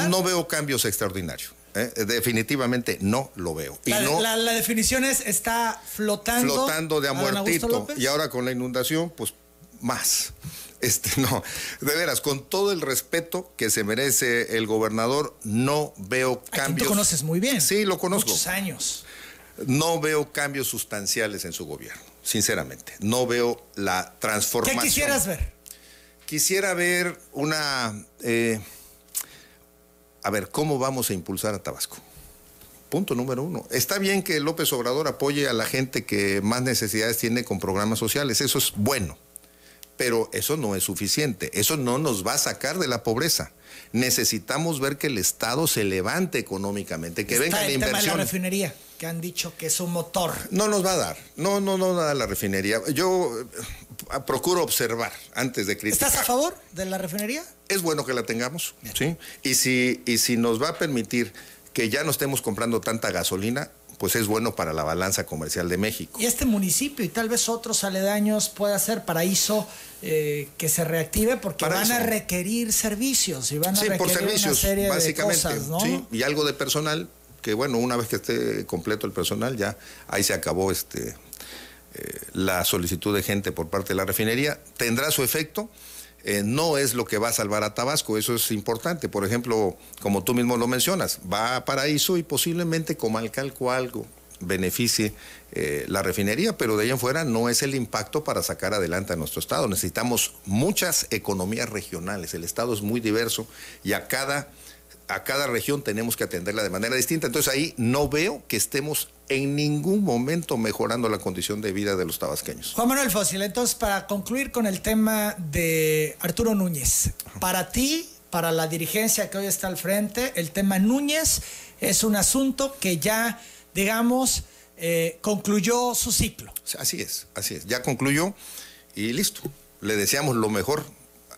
no veo cambios extraordinarios. ¿Eh? Definitivamente no lo veo. la, la, definición es está flotando. Flotando de a muertito. Y ahora con la inundación, pues más. Este, no, de veras, con todo el respeto que se merece el gobernador, no veo cambios. conoces muy bien. Sí, lo conozco. Muchos años. No veo cambios sustanciales en su gobierno. sinceramente. No veo la transformación. ¿Qué quisieras ver? Quisiera ver una... Eh, a ver, ¿cómo vamos a impulsar a Tabasco? Punto número uno. Está bien que López Obrador apoye a la gente que más necesidades tiene con programas sociales, eso es bueno, pero eso no es suficiente, eso no nos va a sacar de la pobreza. Necesitamos ver que el Estado se levante económicamente, que venga la el inversión. Tema de la refinería, que han dicho que es un motor. No nos va a dar, no, no, no da la refinería. Yo eh, procuro observar antes de criticar. ¿Estás a favor de la refinería? Es bueno que la tengamos, ¿sí? Y si, y si nos va a permitir que ya no estemos comprando tanta gasolina, pues es bueno para la balanza comercial de México. Y este municipio y tal vez otros aledaños pueda ser paraíso eh, que se reactive porque van a requerir servicios y van a sí, requerir por servicios, una serie básicamente, de cosas, ¿no? sí, y algo de personal que bueno, una vez que esté completo el personal ya ahí se acabó este eh, la solicitud de gente por parte de la refinería, tendrá su efecto eh, no es lo que va a salvar a Tabasco, eso es importante. Por ejemplo, como tú mismo lo mencionas, va a Paraíso y posiblemente Comalcalco algo beneficie eh, la refinería, pero de ahí en fuera no es el impacto para sacar adelante a nuestro Estado. Necesitamos muchas economías regionales, el Estado es muy diverso y a cada a cada región tenemos que atenderla de manera distinta. Entonces ahí no veo que estemos en ningún momento mejorando la condición de vida de los tabasqueños. Juan Manuel Fósil, entonces para concluir con el tema de Arturo Núñez, para ti, para la dirigencia que hoy está al frente, el tema Núñez es un asunto que ya, digamos, eh, concluyó su ciclo. Así es, así es, ya concluyó y listo. Le deseamos lo mejor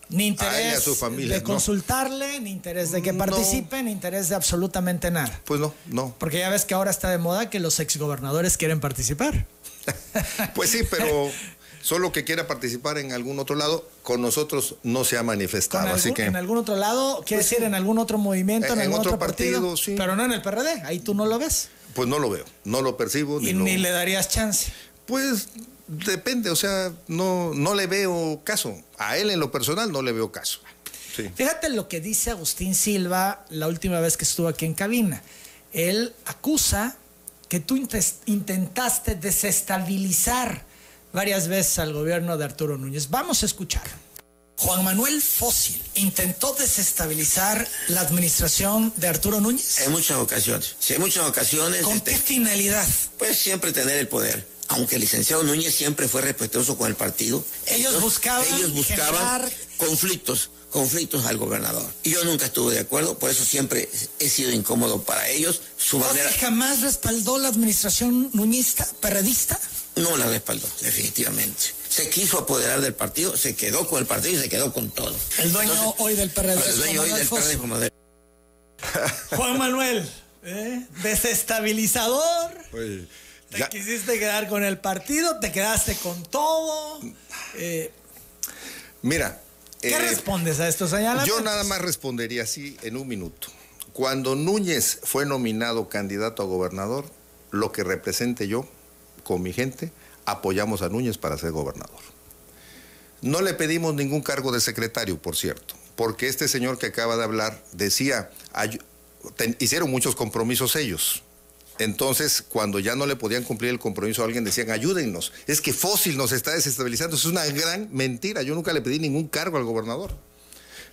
ni interés su familia, de consultarle, ni interés de que participe, ni interés de absolutamente nada. Pues no, no. Porque ya ves que ahora está de moda que los exgobernadores quieren participar. pues sí, pero solo que quiera participar en algún otro lado, con nosotros no se ha manifestado. así que... En algún otro lado, quiere pues decir en algún otro movimiento, en, algún otro, partido, sí. Pero no en el PRD, ahí tú no lo ves. Pues no lo veo, no lo percibo. Y ni le darías chance. Pues Depende, o sea, no, no le veo caso. A él en lo personal no le veo caso. Fíjate lo que dice Agustín Silva la última vez que estuvo aquí en cabina. Él acusa que tú intentaste desestabilizar varias veces al gobierno de Arturo Núñez. Vamos a escuchar. Juan Manuel Fósil intentó desestabilizar la administración de Arturo Núñez. En muchas ocasiones. Sí, en muchas ocasiones. ¿Con qué este, finalidad? Pues siempre tener el poder aunque el licenciado Núñez siempre fue respetuoso con el partido, ellos, buscaban, ellos buscaban conflictos, conflictos al gobernador. Y yo nunca estuve de acuerdo, por eso siempre he sido incómodo para ellos. Su manera... jamás respaldó la administración nuñista, perredista? No la respaldó, definitivamente. Se quiso apoderar del partido, se quedó con el partido y se quedó con todo. El dueño hoy del PRD. El dueño hoy del PRD Juan Manuel, ¿eh? desestabilizador. Te quisiste quedar con el partido, te quedaste con todo. Eh, Mira. ¿Qué eh, respondes a esto, señalamientos? Yo nada más respondería así en un minuto. Cuando Núñez fue nominado candidato a gobernador, lo que represente yo, con mi gente, apoyamos a Núñez para ser gobernador. No le pedimos ningún cargo de secretario, por cierto, porque este señor que acaba de hablar decía, hicieron muchos compromisos ellos, entonces, cuando ya no le podían cumplir el compromiso a alguien, decían, ayúdennos. Es que Fósil nos está desestabilizando. Es una gran mentira. Yo nunca le pedí ningún cargo al gobernador.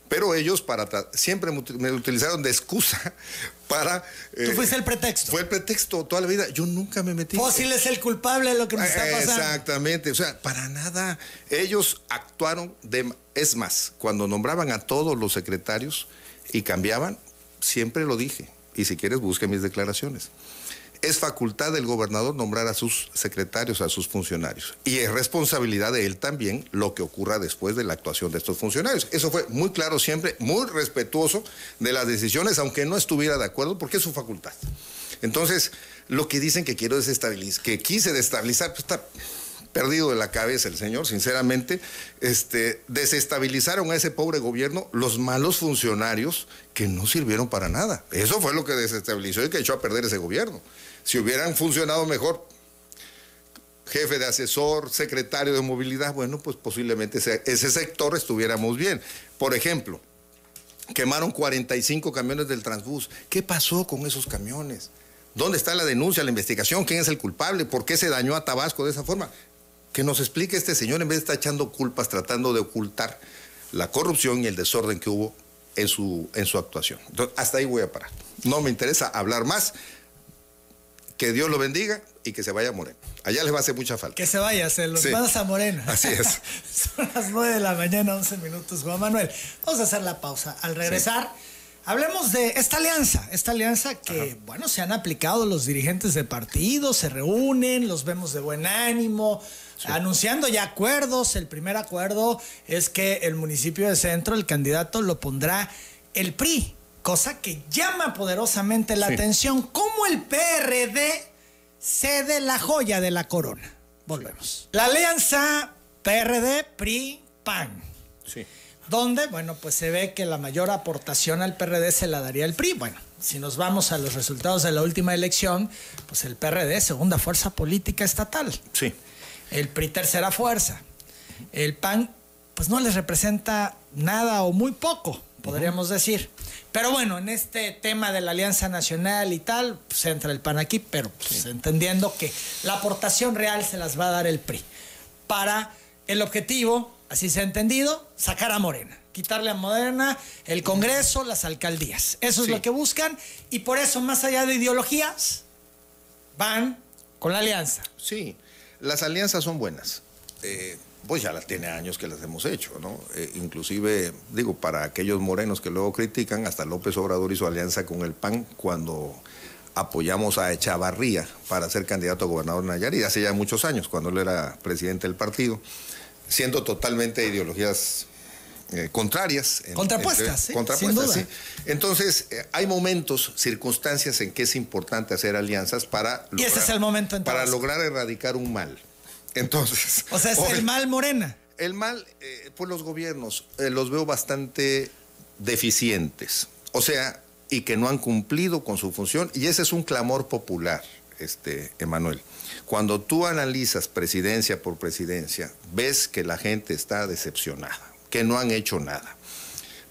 Pero ellos para siempre me utilizaron de excusa para... Tú eh, fuiste el pretexto. Fue el pretexto toda la vida. Yo nunca me metí. Fósil es el culpable de lo que nos está pasando. Exactamente. O sea, para nada. Ellos actuaron de... Es más, cuando nombraban a todos los secretarios y cambiaban, siempre lo dije. Y si quieres, busque mis declaraciones es facultad del gobernador nombrar a sus secretarios, a sus funcionarios. Y es responsabilidad de él también lo que ocurra después de la actuación de estos funcionarios. Eso fue muy claro siempre, muy respetuoso de las decisiones, aunque no estuviera de acuerdo, porque es su facultad. Entonces, lo que dicen que quiero desestabilizar, que quise desestabilizar, pues está perdido de la cabeza el señor, sinceramente, este, desestabilizaron a ese pobre gobierno los malos funcionarios que no sirvieron para nada. Eso fue lo que desestabilizó y que echó a perder ese gobierno. Si hubieran funcionado mejor, jefe de asesor, secretario de movilidad, bueno, pues posiblemente ese, ese sector estuviéramos bien. Por ejemplo, quemaron 45 camiones del Transbús. ¿Qué pasó con esos camiones? ¿Dónde está la denuncia, la investigación? ¿Quién es el culpable? ¿Por qué se dañó a Tabasco de esa forma? Que nos explique este señor en vez de estar echando culpas, tratando de ocultar la corrupción y el desorden que hubo en su, en su actuación. Hasta ahí voy a parar. No me interesa hablar más. Que Dios lo bendiga y que se vaya a Moreno. Allá les va a hacer mucha falta. Que se vaya, se los Sí. mandas a Moreno. Así es. Son las 9 de la mañana, 11 minutos, Juan Manuel. Vamos a hacer la pausa. Al regresar, hablemos de esta alianza. Esta alianza que, bueno, se han aplicado los dirigentes de partido, se reúnen, los vemos de buen ánimo, anunciando ya acuerdos. El primer acuerdo es que el municipio de Centro, el candidato, lo pondrá el PRI. Cosa que llama poderosamente la Sí. atención. ¿Cómo el PRD cede la joya de la corona? Volvemos. La alianza PRD, PRI, PAN. Sí. Donde, bueno, pues se ve que la mayor aportación al PRD se la daría el PRI. Bueno, si nos vamos a los resultados de la última elección, pues el PRD, segunda fuerza política estatal. Sí. El PRI, tercera fuerza. El PAN, pues no les representa nada o muy poco, podríamos decir. Pero bueno, en este tema de la Alianza Nacional y tal, pues entra el PAN aquí, pero pues, entendiendo que la aportación real se las va a dar el PRI. Para el objetivo, así se ha entendido, sacar a Morena. Quitarle a Morena el Congreso, las alcaldías. Eso es Sí. lo que buscan. Y por eso, más allá de ideologías, van con la alianza. Sí, las alianzas son buenas. Eh, pues ya las tiene años que las hemos hecho, ¿no? Eh, inclusive, digo, para aquellos morenos que luego critican, hasta López Obrador hizo alianza con el PAN cuando apoyamos a Echavarría para ser candidato a gobernador de Nayarit, hace ya muchos años, cuando él era presidente del partido, siendo totalmente ideologías eh, contrarias. en- Contrapuestas, entre- sí, contrapuestas, sin duda. sí. Entonces, eh, hay momentos, circunstancias en que es importante hacer alianzas para... Y ese es el momento en Para lograr erradicar un mal. Entonces... O sea, es hoy- el mal Morena. El mal, eh, pues los gobiernos eh, los veo bastante deficientes. O sea, y que no han cumplido con su función. Y ese es un clamor popular, este, Emanuel. Cuando tú analizas presidencia por presidencia, ves que la gente está decepcionada, que no han hecho nada.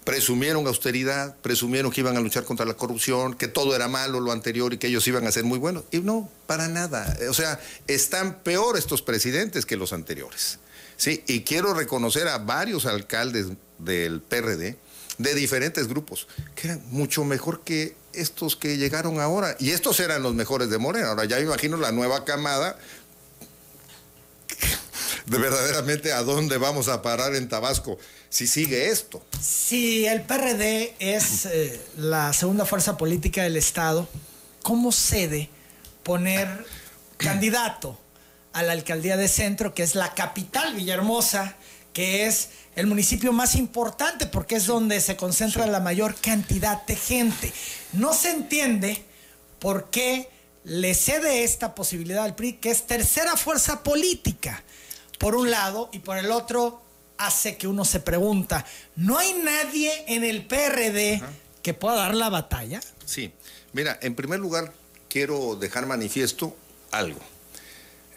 Presumieron austeridad, presumieron que iban a luchar contra la corrupción, que todo era malo lo anterior y que ellos iban a ser muy buenos. Y no, para nada. O sea, están peor estos presidentes que los anteriores. Sí, y quiero reconocer a varios alcaldes del PRD de diferentes grupos, que eran mucho mejor que estos que llegaron ahora. Y estos eran los mejores de Morena. Ahora ya me imagino la nueva camada de verdaderamente a dónde vamos a parar en Tabasco si sigue esto. Si el PRD es eh, la segunda fuerza política del Estado, ¿cómo cede poner candidato a la alcaldía de Centro, que es la capital Villahermosa, que es el municipio más importante porque es donde se concentra la mayor cantidad de gente? No se entiende por qué le cede esta posibilidad al PRI, que es tercera fuerza política, por un lado, y por el otro hace que uno se pregunta, ¿no hay nadie en el PRD que pueda dar la batalla? Sí, mira, en primer lugar quiero dejar manifiesto algo.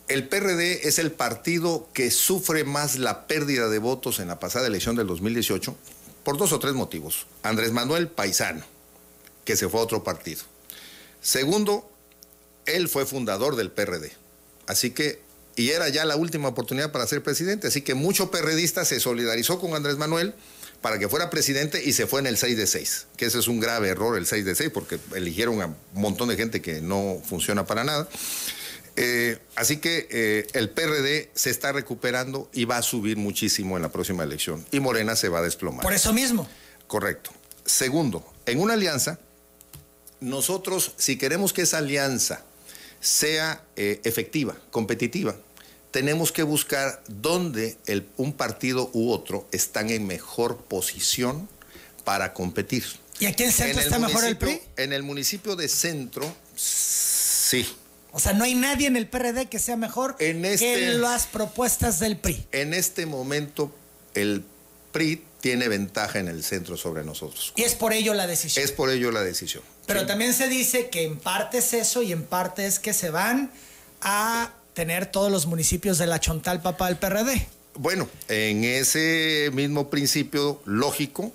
El PRD es el partido que sufre más la pérdida de votos en la pasada elección del 2018 por dos o tres motivos. Andrés Manuel Paisano, que se fue a otro partido. Segundo, él fue fundador del PRD. Así que, y era ya la última oportunidad para ser presidente. Así que mucho perredista se solidarizó con Andrés Manuel para que fuera presidente y se fue en el 6 de 6. Que ese es un grave error, el 6 de 6, porque eligieron a un montón de gente que no funciona para nada. Eh, así que eh, el PRD se está recuperando y va a subir muchísimo en la próxima elección. Y Morena se va a desplomar. Por eso mismo. Correcto. Segundo, en una alianza, nosotros, si queremos que esa alianza sea eh, efectiva, competitiva, tenemos que buscar dónde el- un partido u otro están en mejor posición para competir. ¿Y aquí en Centro En está mejor el PRI? En el municipio de Centro, sí. O sea, no hay nadie en el PRD que sea mejor En que este- las propuestas del PRI. En este momento, el PRI tiene ventaja en el centro sobre nosotros. Y es por ello la decisión. Es por ello la decisión. Pero Sí. también se dice que en parte es eso y en parte es que se van a tener todos los municipios de la Chontalpa para el PRD. Bueno, en ese mismo principio lógico,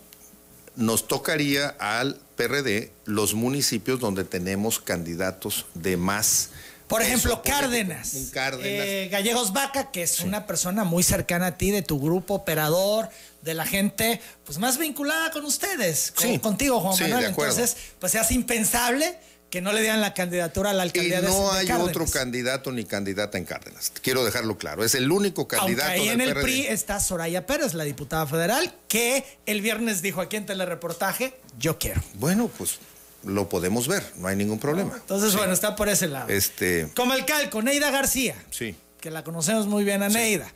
nos tocaría al PRD los municipios donde tenemos candidatos de más Por ejemplo. Cárdenas. Eh, Gallegos Vaca, que es una persona muy cercana a ti, de tu grupo operador, de la gente pues más vinculada con ustedes, con- contigo, Juan Sí, Manuel. Entonces, pues se hace impensable que no le dieran la candidatura a la Y alcaldía de no de hay Cárdenas. otro candidato ni candidata en Cárdenas. Quiero dejarlo claro. Es el único Aunque candidato ahí del en el PRD. PRI está Soraya Pérez, la diputada federal, que el viernes dijo aquí en telereportaje, yo quiero. Bueno, pues lo podemos ver, no hay ningún problema. Entonces, bueno, está por ese lado. Este, Como el calco, Neida García, sí, que la conocemos muy bien a Neida.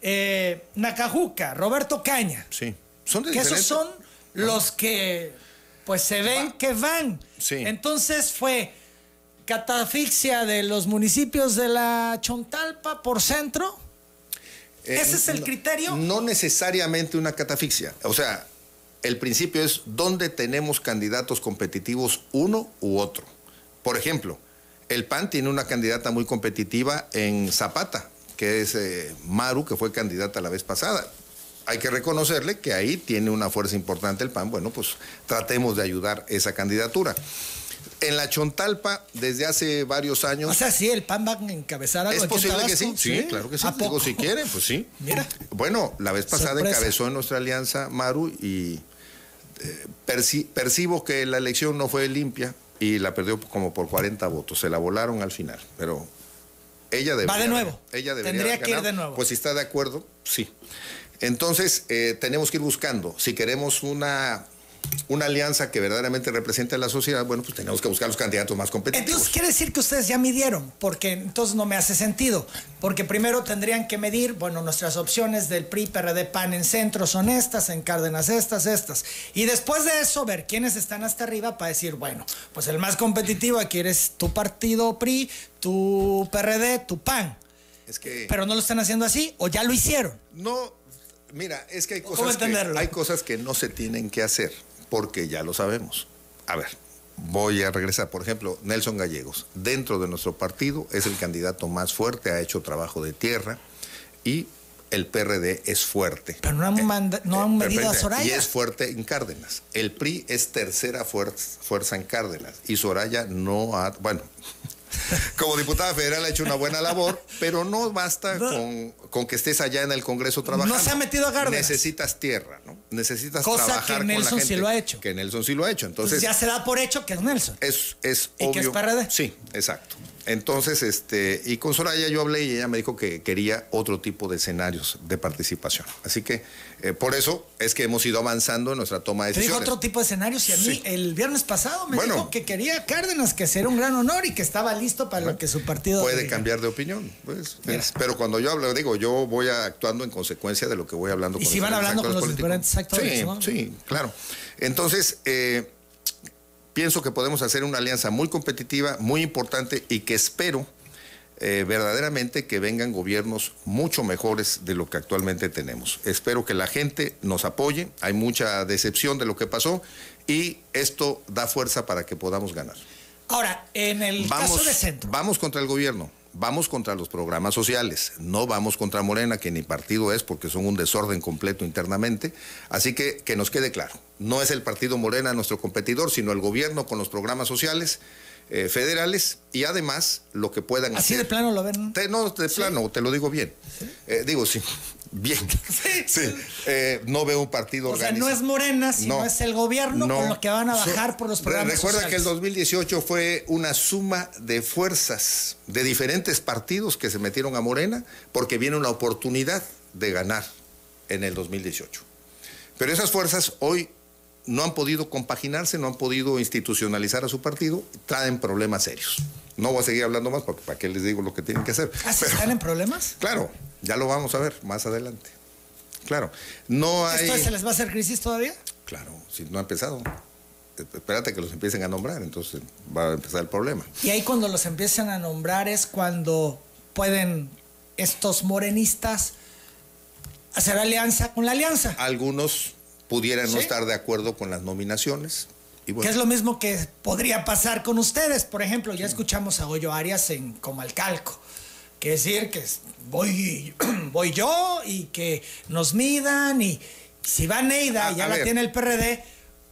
Eh, Nacajuca, Roberto Caña, sí. Son de que esos diferentes- son los que pues se ven que van. Sí. Entonces fue catafixia de los municipios de la Chontalpa por centro. Eh, ¿Ese es el no- criterio? No necesariamente una catafixia. O sea, el principio es dónde tenemos candidatos competitivos uno u otro. Por ejemplo, el PAN tiene una candidata muy competitiva en Zapata, que es eh, Maru, que fue candidata la vez pasada. Hay que reconocerle que ahí tiene una fuerza importante el PAN. Bueno, pues tratemos de ayudar esa candidatura. En la Chontalpa, desde hace varios años... O sea, sí, el PAN va a encabezar algo Es posible que sí, sí, claro que sí. ¿A Digo, si quieren, pues sí. Mira. Bueno, la vez pasada Sorpresa. encabezó en nuestra alianza Maru y eh, perci- percibo que la elección no fue limpia y la perdió como por 40 votos. Se la volaron al final, pero ella debería. de nuevo. Ella debería Tendría que ir de nuevo. Pues si está de acuerdo, sí. Entonces, eh, tenemos que ir buscando. Si queremos una, una alianza que verdaderamente represente a la sociedad, bueno, pues tenemos que buscar los candidatos más competitivos. Entonces quiere decir que ustedes ya midieron, porque entonces no me hace sentido, porque primero tendrían que medir, bueno, nuestras opciones del PRI, PRD, PAN en centro son estas, en Cárdenas estas, estas, y después de eso ver quiénes están hasta arriba para decir, bueno, pues el más competitivo aquí eres tu partido PRI, tu PRD, tu PAN, es que... pero no lo están haciendo así o ya lo hicieron. No, mira, es que hay ¿Cómo cosas que, hay cosas que no se tienen que hacer, porque ya lo sabemos. A ver, voy a regresar. Por ejemplo, Nelson Gallegos, dentro de nuestro partido, es el candidato más fuerte, ha hecho trabajo de tierra y el PRD es fuerte. Pero no han, manda- no han Eh, medido a. Soraya. Y es fuerte en Cárdenas. El PRI es tercera fuerza, fuerza en Cárdenas. Y Soraya no ha. Bueno, como diputada federal ha hecho una buena labor, pero no basta No. con, con que estés allá en el Congreso trabajando. No se ha metido a Cárdenas. Necesitas tierra, ¿no? Necesitas Cosa trabajar que con Nelson la sí gente. lo ha hecho. Que Nelson sí lo ha hecho. Entonces Entonces, ya se da por hecho que es Nelson. es, es ¿Y que obvio. es PRD? Sí, exacto. Entonces, este, y con Soraya yo hablé y ella me dijo que quería otro tipo de escenarios de participación. Así que eh, por eso es que hemos ido avanzando en nuestra toma de Te dijo decisiones. otro tipo de escenarios y a mí Sí. el viernes pasado me Bueno. dijo que quería Cárdenas, que sería un gran honor y que estaba listo para lo que su partido Puede diga. cambiar de opinión, pues. es- pero cuando yo hablo, digo, yo voy actuando en consecuencia de lo que voy hablando Y con si los van hablando con los diferentes diferentes actores, Sí, ¿no? sí, claro. Entonces, eh, pienso que podemos hacer una alianza muy competitiva, muy importante y que espero eh, verdaderamente que vengan gobiernos mucho mejores de lo que actualmente tenemos. Espero que la gente nos apoye, hay mucha decepción de lo que pasó y esto da fuerza para que podamos ganar. Ahora, en el caso de centro, Vamos contra el gobierno, vamos contra los programas sociales, no vamos contra Morena, que ni partido es porque son un desorden completo internamente. Así que que nos quede claro, no es el partido Morena nuestro competidor, sino el gobierno con los programas sociales eh, federales y además lo que puedan así hacer. de plano lo ven. Te- no, de plano, te lo digo bien. Eh, digo, sí, bien. Sí. Eh, no veo un partido O sea, no es Morena, sino No, es el gobierno no. con lo que van a So- bajar por los programas Recuerda sociales. que el 2018 fue una suma de fuerzas de diferentes partidos que se metieron a Morena porque viene una oportunidad de ganar en el 2018. Pero esas fuerzas hoy no han podido compaginarse, no han podido institucionalizar a su partido, traen problemas serios. No voy a seguir hablando más porque para qué les digo lo que tienen que hacer. ¿Ah, sí Pero- están en problemas? Claro, ya lo vamos a ver más adelante. Claro, no hay... ¿Esto se les va a hacer crisis todavía? Claro, si no ha empezado. Eh, Espérate que los empiecen a nombrar, entonces va a empezar el problema. Y ahí cuando los empiezan a nombrar es cuando pueden estos morenistas hacer alianza con la alianza. Algunos pudieran ¿Sí? no estar de acuerdo con las nominaciones. Y bueno, Que es lo mismo que podría pasar con ustedes. Por ejemplo, ya escuchamos a Goyo Arias en Comalcalco. Que decir que voy, voy yo y que nos midan y si va Neida y ya la ver. tiene el PRD,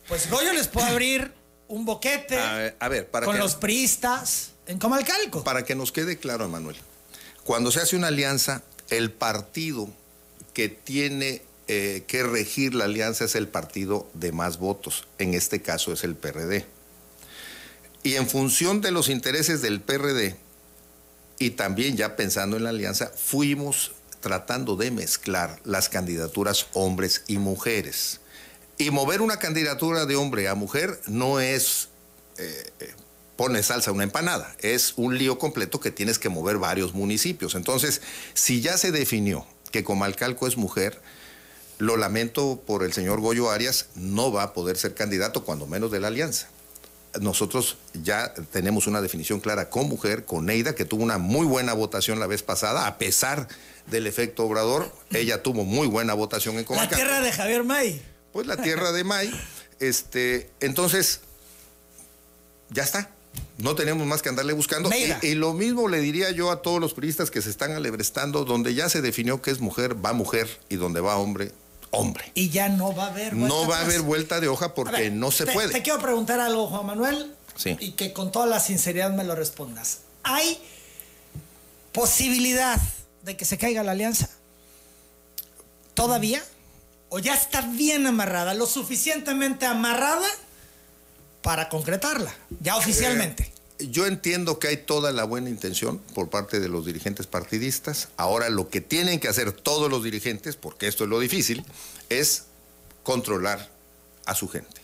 pues Goyo les puede abrir un boquete A ver, a ver, para con que- los priistas en Comalcalco. Para que nos quede claro, Emanuel, cuando se hace una alianza, el partido que tiene eh, que regir la alianza es el partido de más votos. En este caso es el PRD. Y en función de los intereses del PRD, y también ya pensando en la alianza, fuimos tratando de mezclar las candidaturas hombres y mujeres. Y mover una candidatura de hombre a mujer no es eh, eh, pone salsa una empanada, es un lío completo que tienes que mover varios municipios. Entonces, si ya se definió que Comalcalco es mujer, lo lamento por el señor Goyo Arias, no va a poder ser candidato, cuando menos de la alianza nosotros ya tenemos una definición clara con mujer, con Neida, que tuvo una muy buena votación la vez pasada, a pesar del efecto obrador, ella tuvo muy buena votación en Comalcalco. La tierra de Javier May. Pues la tierra de May. Este, entonces, ya está. No tenemos más que andarle buscando. Y, y, lo mismo le diría yo a todos los periodistas que se están alebrestando, donde ya se definió que es mujer, va mujer, y donde va hombre, hombre. Y ya no va a haber vuelta No va a haber vuelta de hoja porque no se puede. Te quiero preguntar algo, Juan Manuel. Sí. Y que con toda la sinceridad me lo respondas. ¿Hay posibilidad de que se caiga la alianza? ¿Todavía? ¿O ya está bien amarrada? ¿Lo suficientemente amarrada para concretarla? Ya oficialmente. Eh, yo entiendo que hay toda la buena intención por parte de los dirigentes partidistas. Ahora lo que tienen que hacer todos los dirigentes, porque esto es lo difícil, es controlar a su gente.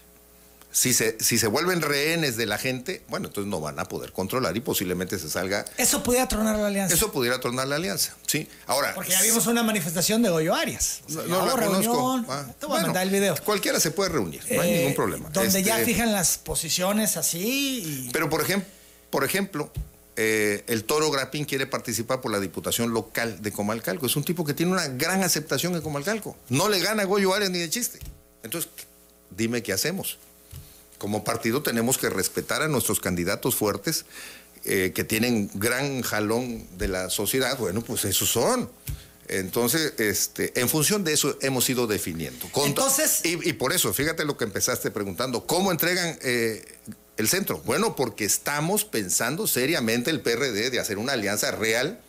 Si se, si se vuelven rehenes de la gente, bueno, entonces no van a poder controlar y posiblemente se salga. Eso pudiera tronar la alianza. Eso pudiera tronar la alianza, sí. Ahora. Porque ya vimos una manifestación de Goyo Arias. no, no la conozco. Ah, te voy a mandar el video. Cualquiera se puede reunir, no hay ningún eh, problema. Donde ya este, fijan las posiciones así. Pero por ejemplo por ejemplo, eh, el Toro Grapín quiere participar por la diputación local de Comalcalco. Es un tipo que tiene una gran aceptación en Comalcalco. No le gana a Goyo Arias ni de chiste. Entonces, dime qué hacemos. Como partido tenemos que respetar a nuestros candidatos fuertes eh, que tienen gran jalón de la sociedad. Bueno, pues esos son. Entonces, este, en función de eso hemos ido definiendo. Entonces, y, por eso, fíjate lo que empezaste preguntando, ¿cómo entregan eh, el centro? Bueno, porque estamos pensando seriamente el PRD de hacer una alianza real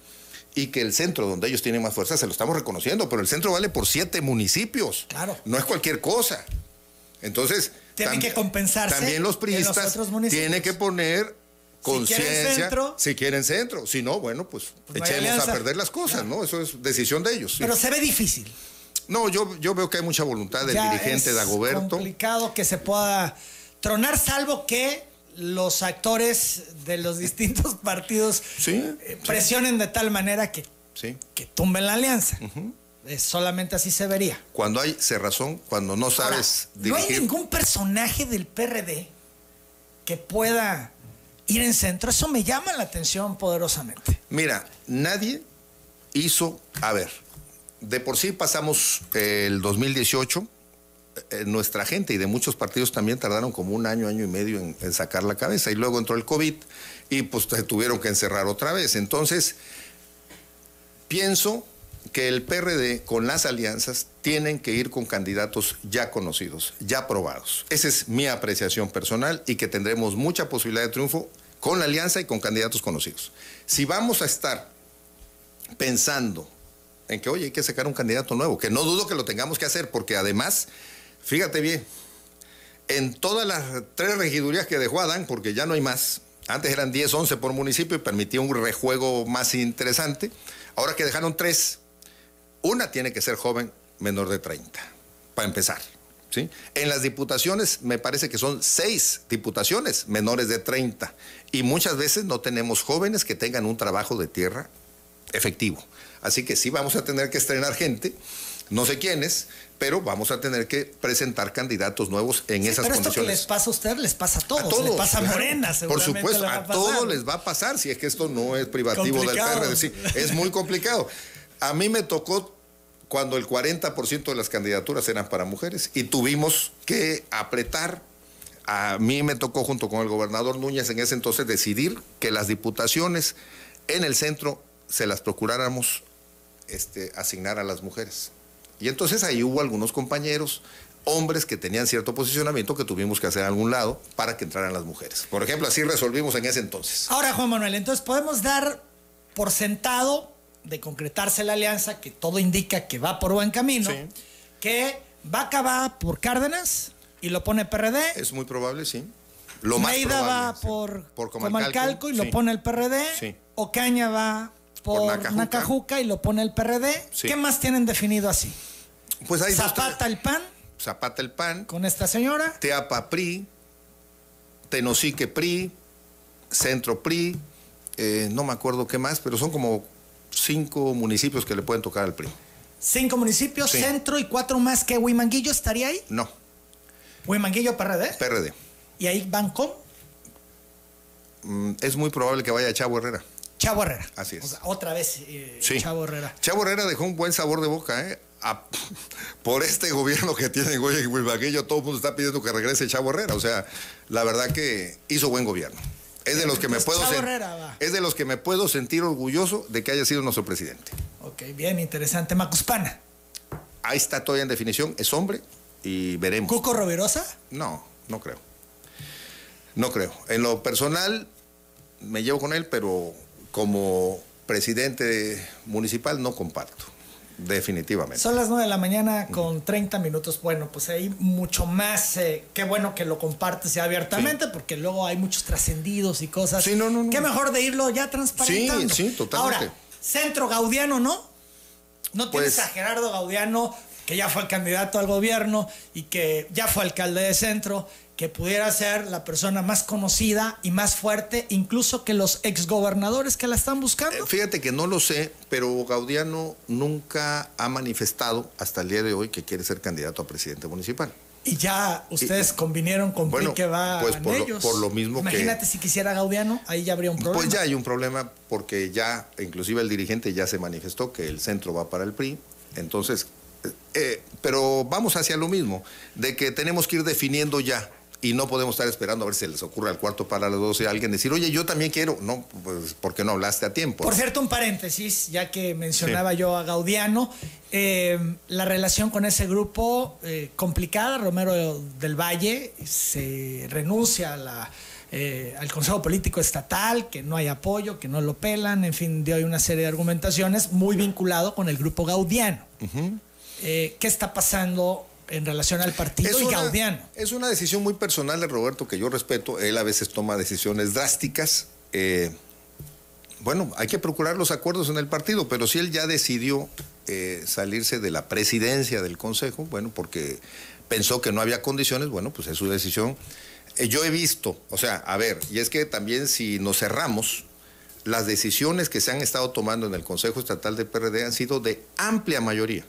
y que el centro, donde ellos tienen más fuerza, se lo estamos reconociendo, pero el centro vale por siete municipios. Claro. No es cualquier cosa. Entonces. Tienen que compensarse. También los priistas tienen que poner conciencia. Si, quieren centro. Si no, bueno, pues, pues echemos a perder las cosas, ¿no? Eso es decisión de ellos. Pero se ve difícil. No, yo, yo veo que hay mucha voluntad del dirigente de Agoberto. Es complicado que se pueda tronar, salvo que los actores de los distintos partidos eh, presionen de tal manera que, que tumben la alianza. solamente así se vería. Cuando hay cerrazón, cuando no sabes No hay ningún personaje del PRD que pueda ir en centro. Eso me llama la atención poderosamente. Mira, nadie hizo. A ver, de por sí pasamos el 2018 eh, nuestra gente y de muchos partidos también tardaron como un año, año y medio en, sacar la cabeza. Y luego entró el COVID y pues tuvieron que encerrar otra vez. Entonces, pienso que el PRD con las alianzas tienen que ir con candidatos ya conocidos, ya probados. Esa es mi apreciación personal y que tendremos mucha posibilidad de triunfo con la alianza y con candidatos conocidos. Si vamos a estar pensando en que, oye, hay que sacar un candidato nuevo, que no dudo que lo tengamos que hacer, porque además Fíjate bien, en todas las tres regidurías que dejó Adán, porque ya no hay más, antes eran 10, 11 por municipio y permitía un rejuego más interesante, ahora que dejaron tres, una tiene que ser joven menor de 30, para empezar. ¿sí? En las diputaciones me parece que son seis diputaciones menores de 30 y muchas veces no tenemos jóvenes que tengan un trabajo de tierra efectivo. Así que sí vamos a tener que estrenar gente, no sé quiénes, pero vamos a tener que presentar candidatos nuevos en esas pero condiciones. Esto que les pasa a usted les pasa a todos, a todos les pasa a Morena, Por supuesto, a, todos les va a pasar si es que esto no es privativo del PRD, sí, es muy complicado. A mí me tocó cuando el 40% de las candidaturas eran para mujeres y tuvimos que apretar. A mí me tocó junto con el gobernador Núñez en ese entonces decidir que las diputaciones en el centro se las procuráramos este, asignar a las mujeres Y entonces ahí hubo algunos compañeros, hombres que tenían cierto posicionamiento que tuvimos que hacer a algún lado para que entraran las mujeres. Por ejemplo, así resolvimos en ese entonces. Ahora, Juan Manuel, entonces podemos dar por sentado de concretarse la alianza, que todo indica que va por buen camino, Sí. que Vaca va por Cárdenas y lo pone PRD. Es muy probable, sí. Lo más Meida probable, va sí. por, por Comalcalco y lo sí. pone el PRD. Sí. Ocaña va por, Por Nacajuca. Nacajuca. y lo pone el PRD. Sí. ¿Qué más tienen definido así? Pues dos, Zapata el PAN Zapata el PAN, con esta señora. Teapa PRI, Tenosique PRI, Centro PRI, eh, no me acuerdo qué más, pero son como cinco municipios que le pueden tocar al PRI. Cinco municipios, Sí. centro y cuatro más que Huimanguillo estaría ahí. No, Huimanguillo PRD. PRD. Y ahí van con Mm, es muy probable que vaya Chavo Herrera. Chavo Herrera. Así es. O sea, otra vez eh, Sí. Chavo Herrera. Chavo Herrera dejó un buen sabor de boca, ¿eh? A- por este gobierno que tiene Goya y Huimaguillo, todo el mundo está pidiendo que regrese Chavo Herrera. O sea, la verdad que hizo buen gobierno. Es de los que me puedo Herrera va. es de los que me puedo sentir orgulloso de que haya sido nuestro presidente. Ok, bien interesante. Macuspana. Ahí está todavía en definición, es hombre y veremos. Cuco Rovirosa. No, no creo. No creo. En lo personal me llevo con él, pero como presidente municipal no comparto. Definitivamente. Son las 9 de la mañana con 30 minutos. Bueno, pues hay mucho más. eh, qué bueno que lo compartes ya abiertamente, porque luego hay muchos trascendidos y cosas. Sí, no, no, no. Qué mejor de irlo ya transparentando. Sí, sí, totalmente. Ahora, centro gaudiano, ¿no? No tienes Pues- a Gerardo Gaudiano, que ya fue candidato al gobierno y que ya fue alcalde de centro, que pudiera ser la persona más conocida y más fuerte, incluso que los exgobernadores que la están buscando. Eh, Fíjate que no lo sé, pero Gaudiano nunca ha manifestado hasta el día de hoy que quiere ser candidato a presidente municipal. Y ya ustedes Y- convinieron con Bueno, PRI que va pues por lo- ellos. por lo mismo que- Imagínate si quisiera Gaudiano, ahí ya habría un problema. Pues ya hay un problema porque ya, inclusive el dirigente ya se manifestó que el centro va para el PRI. Entonces, eh, eh, pero vamos hacia lo mismo, de que tenemos que ir definiendo ya y no podemos estar esperando a ver si les ocurre al cuarto para las 12 a alguien decir, oye, yo también quiero. No, pues, ¿por qué no hablaste a tiempo? Por cierto, un paréntesis, ya que mencionaba yo a Gaudiano, eh, la relación con ese grupo eh, complicada, Romero del Valle se renuncia a la, eh, al Consejo Político Estatal, que no hay apoyo, que no lo pelan, en fin, dio una serie de argumentaciones muy vinculado con el grupo Gaudiano. ¿Qué está pasando en relación al partido y una, Gaudiano? es una decisión muy personal de Roberto que yo respeto. Él a veces toma decisiones drásticas. Eh, bueno, hay que procurar los acuerdos en el partido, pero si él ya decidió eh, salirse de la presidencia del Consejo, bueno, porque pensó que no había condiciones, bueno, pues es su decisión. Eh, yo he visto, o sea, a ver, y es que también si nos cerramos, las decisiones que se han estado tomando en el Consejo Estatal de PRD han sido de amplia mayoría.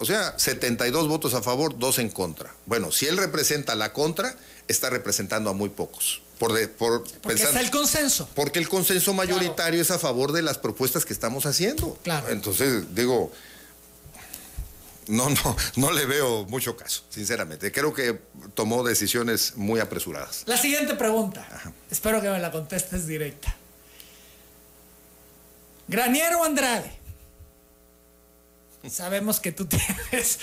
O sea, 72 votos a favor, 2 en contra. Bueno, si él representa la contra, está representando a muy pocos. Por, de- por Porque pensar- está el consenso. porque el consenso mayoritario es a favor de las propuestas que estamos haciendo. Claro. Entonces, digo, no, no, no le veo mucho caso, sinceramente. Creo que tomó decisiones muy apresuradas. La siguiente pregunta. Espero que me la contestes directa. Granier o Andrade. Sabemos que tú tienes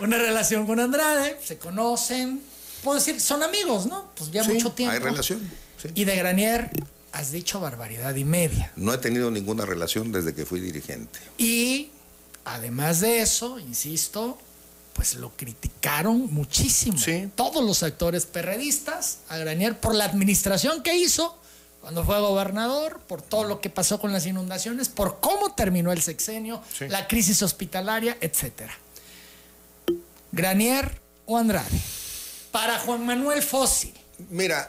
una relación con Andrade, se conocen, puedo decir, son amigos, ¿no? Pues ya Sí, mucho tiempo. hay relación, sí. Y de Granier has dicho barbaridad y media. No he tenido ninguna relación desde que fui dirigente. Y además de eso, insisto, pues lo criticaron muchísimo. Sí. Todos los actores perredistas a Granier por la administración que hizo cuando fue gobernador, por todo lo que pasó con las inundaciones, por cómo terminó el sexenio, Sí. la crisis hospitalaria, etcétera. Granier o Andrade. Para Juan Manuel Fósil. Mira,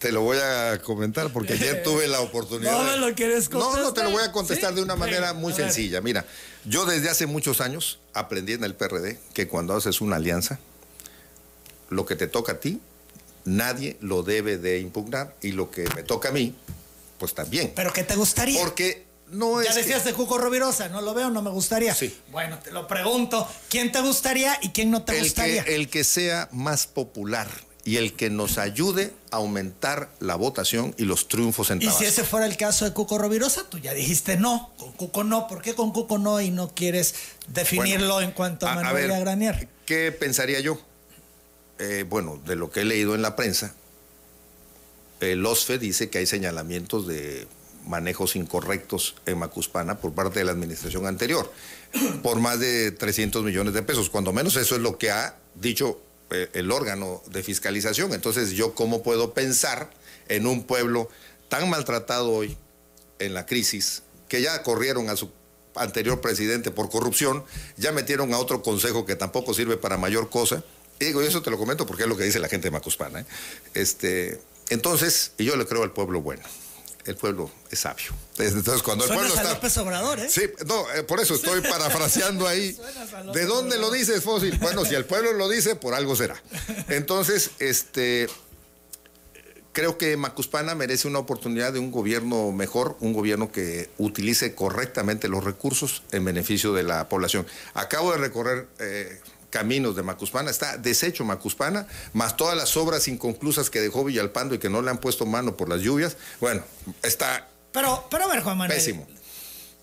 te lo voy a comentar porque ayer tuve la oportunidad. No me lo quieres No, no, te lo contestar. voy a contestar ¿Sí? de una manera muy sencilla. Mira, yo desde hace muchos años aprendí en el PRD que cuando haces una alianza, lo que te toca a ti, nadie lo debe de impugnar y lo que me toca a mí, pues también. Pero ¿qué te gustaría? Porque no Ya es. que- decías de Cuco Rovirosa, no lo veo, no me gustaría. Sí. Bueno, te lo pregunto, ¿quién te gustaría y quién no te el gustaría? que, el que sea más popular y el que nos ayude a aumentar la votación y los triunfos en Y si ese fuera el caso de Cuco Rovirosa, tú ya dijiste no, con Cuco no, ¿por qué con Cuco no y no quieres definirlo en cuanto a, Manuel Granier? ¿Qué pensaría yo? Eh, bueno, de lo que he leído en la prensa, el OSFE dice que hay señalamientos de manejos incorrectos en Macuspana por parte de la administración anterior, por más de 300 millones de pesos. Cuando menos eso es lo que ha dicho eh, el órgano de fiscalización. Entonces, yo cómo puedo pensar en un pueblo tan maltratado hoy en la crisis, que ya corrieron a su anterior presidente por corrupción, ya metieron a otro consejo que tampoco sirve para mayor cosa. Y digo, eso te lo comento porque es lo que dice la gente de Macuspana. ¿eh? Este, entonces, y yo le creo al pueblo bueno el pueblo es sabio. Entonces, cuando el pueblo está. López Obrador, ¿eh? Sí, no, eh, por eso estoy parafraseando ahí. ¿De dónde lo dices, Fósil? Bueno, si el pueblo lo dice, por algo será. Entonces, este. Creo que Macuspana merece una oportunidad de un gobierno mejor, un gobierno que utilice correctamente los recursos en beneficio de la población. Acabo de recorrer eh, caminos de Macuspana, está deshecho Macuspana, más todas las obras inconclusas que dejó Villalpando y que no le han puesto mano por las lluvias. Bueno, está. Pero, pero a ver, Juan Manuel. Pésimo.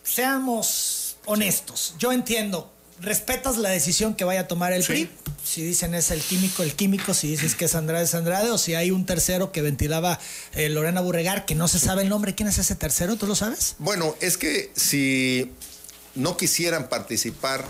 Seamos honestos. Yo entiendo. ¿Respetas la decisión que vaya a tomar el PRI? Si dicen es el químico, el químico, si dices que es Andrade, es Andrade, o si hay un tercero que ventilaba eh, Lorena Burregar, que no se sabe el nombre. ¿Quién es ese tercero? ¿Tú lo sabes? Bueno, es que si no quisieran participar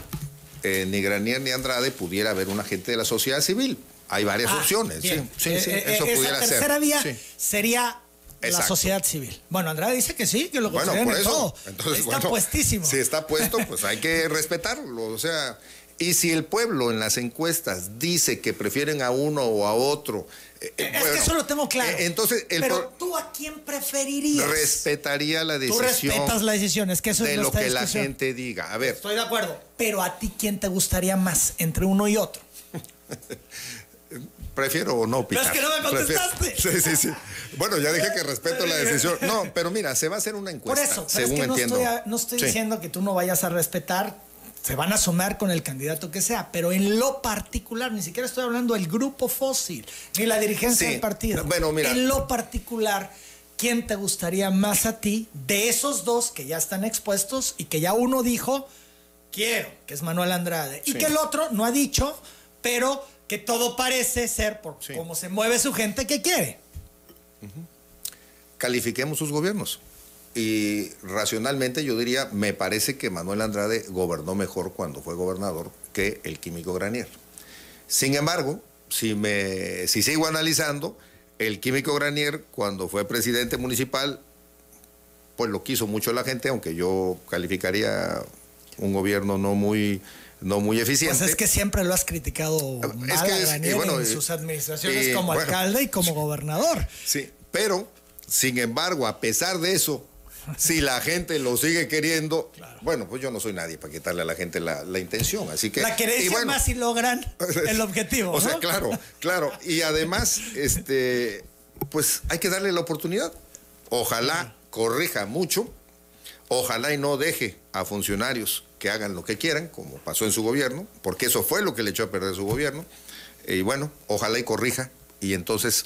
eh, ni Granier ni Andrade pudiera haber un agente de la sociedad civil. Hay varias ah, opciones. Sí, sí, sí, eh, eso eh, pudiera ser. tercera vía sería la sociedad civil. Bueno, Andrade dice que sí, que lo bueno, todo. está puestísimo. Si está puesto, pues hay que respetarlo. O sea, y si el pueblo en las encuestas dice que prefieren a uno o a otro. Eh, es que eso lo tengo claro. entonces, Pero tú a quién preferirías? Respetaría la decisión. Tú respetas la decisión, es que eso de lo que la gente diga. A ver. Estoy de acuerdo. Pero a ti quién te gustaría más entre uno y otro? Prefiero no picar. Pero es que no me contestaste. Sí, sí, sí. Bueno, ya dije que respeto la decisión. No, pero mira, se va a hacer una encuesta. Por eso, según es que no estoy, no estoy diciendo que tú no vayas a respetar se van a sumar con el candidato que sea, pero en lo particular, ni siquiera estoy hablando del grupo fósil, ni la dirigencia del partido. Bueno, mira. En lo particular, ¿quién te gustaría más a ti de esos dos que ya están expuestos y que ya uno dijo, quiero, que es Manuel Andrade, y que el otro no ha dicho, pero que todo parece ser por cómo se mueve su gente que quiere? Califiquemos sus gobiernos. Y racionalmente yo diría, me parece que Manuel Andrade gobernó mejor cuando fue gobernador que el químico Granier. Sin embargo, si, me, si sigo analizando, el químico Granier cuando fue presidente municipal, pues lo quiso mucho la gente, aunque yo calificaría un gobierno no muy no muy eficiente. Pues es que siempre lo has criticado mal a Granier en sus administraciones como alcalde y como gobernador. Sí, pero sin embargo, a pesar de eso, si la gente lo sigue queriendo, bueno, pues yo no soy nadie para quitarle a la gente la, intención. Así que. La querencia más si logran el objetivo. o sea, claro, claro. Y además, este, pues hay que darle la oportunidad. Ojalá corrija mucho, ojalá y no deje a funcionarios que hagan lo que quieran, como pasó en su gobierno, porque eso fue lo que le echó a perder su gobierno. Y bueno, ojalá y corrija y entonces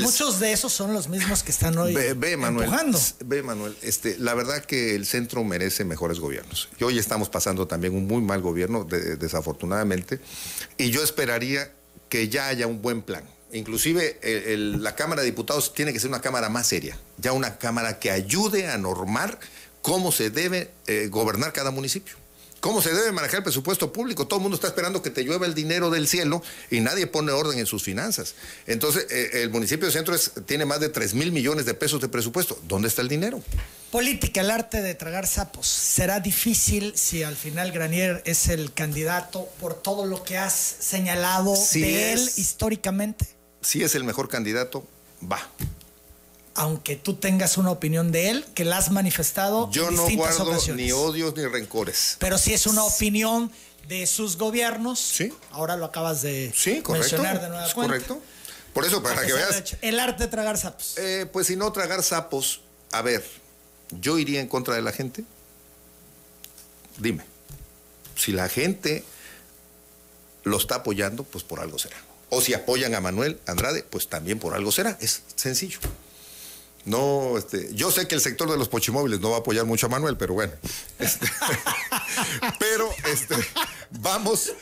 Muchos de esos son los mismos que están hoy ve, Manuel, Ve, Manuel, este, la verdad que el centro merece mejores gobiernos. Y hoy estamos pasando también un muy mal gobierno, desafortunadamente, y yo esperaría que ya haya un buen plan. Inclusive la Cámara de Diputados tiene que ser una Cámara más seria, ya una Cámara que ayude a normar cómo se debe eh, gobernar cada municipio cómo se debe manejar el presupuesto público. Todo el mundo está esperando que te llueva el dinero del cielo y nadie pone orden en sus finanzas. Entonces, eh, el municipio de Centro tiene más de 3 mil millones de pesos de presupuesto. ¿Dónde está el dinero? Política, el arte de tragar sapos. ¿Será difícil si al final Granier es el candidato por todo lo que has señalado de él históricamente? Si es el mejor candidato, va aunque tú tengas una opinión de él, que la has manifestado Yo en distintas no guardo ni odios ni rencores. Pero si es una opinión de sus gobiernos, sí. ahora lo acabas de mencionar de nueva es correcto. Por eso, para que, veas. El arte de tragar sapos. Eh, pues si no tragar sapos, a ver, yo iría en contra de la gente. Dime, si la gente lo está apoyando, pues por algo será. O si apoyan a Manuel Andrade, pues también por algo será. Es sencillo. No, este, yo sé que el sector de los pochimóviles no va a apoyar mucho a Manuel, pero bueno. Este, pero este, vamos,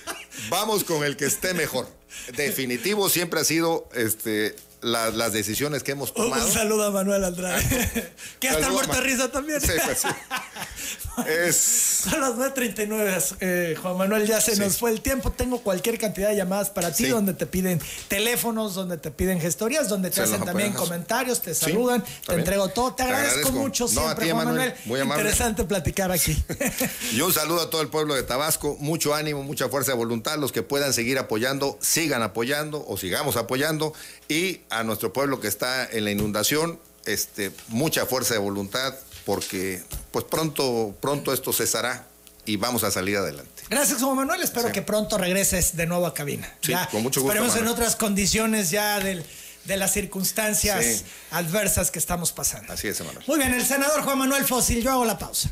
vamos con el que esté mejor. Definitivo siempre ha sido este, las decisiones que hemos tomado. Un saludo a Manuel Andrade. que hasta muerta risa también. Sí, pues sí. es... Son las 9.39, eh, Juan Manuel, ya se nos fue el tiempo. Tengo cualquier cantidad de llamadas para ti donde te piden teléfonos, donde te piden gestorías, donde te hacen también comentarios, te saludan, te entrego todo. Te, agradezco, mucho siempre, Juan Manuel. Muy Interesante platicar aquí. y un saludo a todo el pueblo de Tabasco. Mucho ánimo, mucha fuerza de voluntad. Los que puedan seguir apoyando, sigan apoyando o sigamos apoyando. Y a nuestro pueblo que está en la inundación, este, mucha fuerza de voluntad, porque pues pronto, pronto esto cesará y vamos a salir adelante. Gracias, Juan Manuel. Espero que pronto regreses de nuevo a cabina. Sí, con mucho gusto. Esperemos en otras condiciones ya del, de las circunstancias adversas que estamos pasando. Así es, Manuel. Muy bien, el senador Juan Manuel Fósil, yo hago la pausa.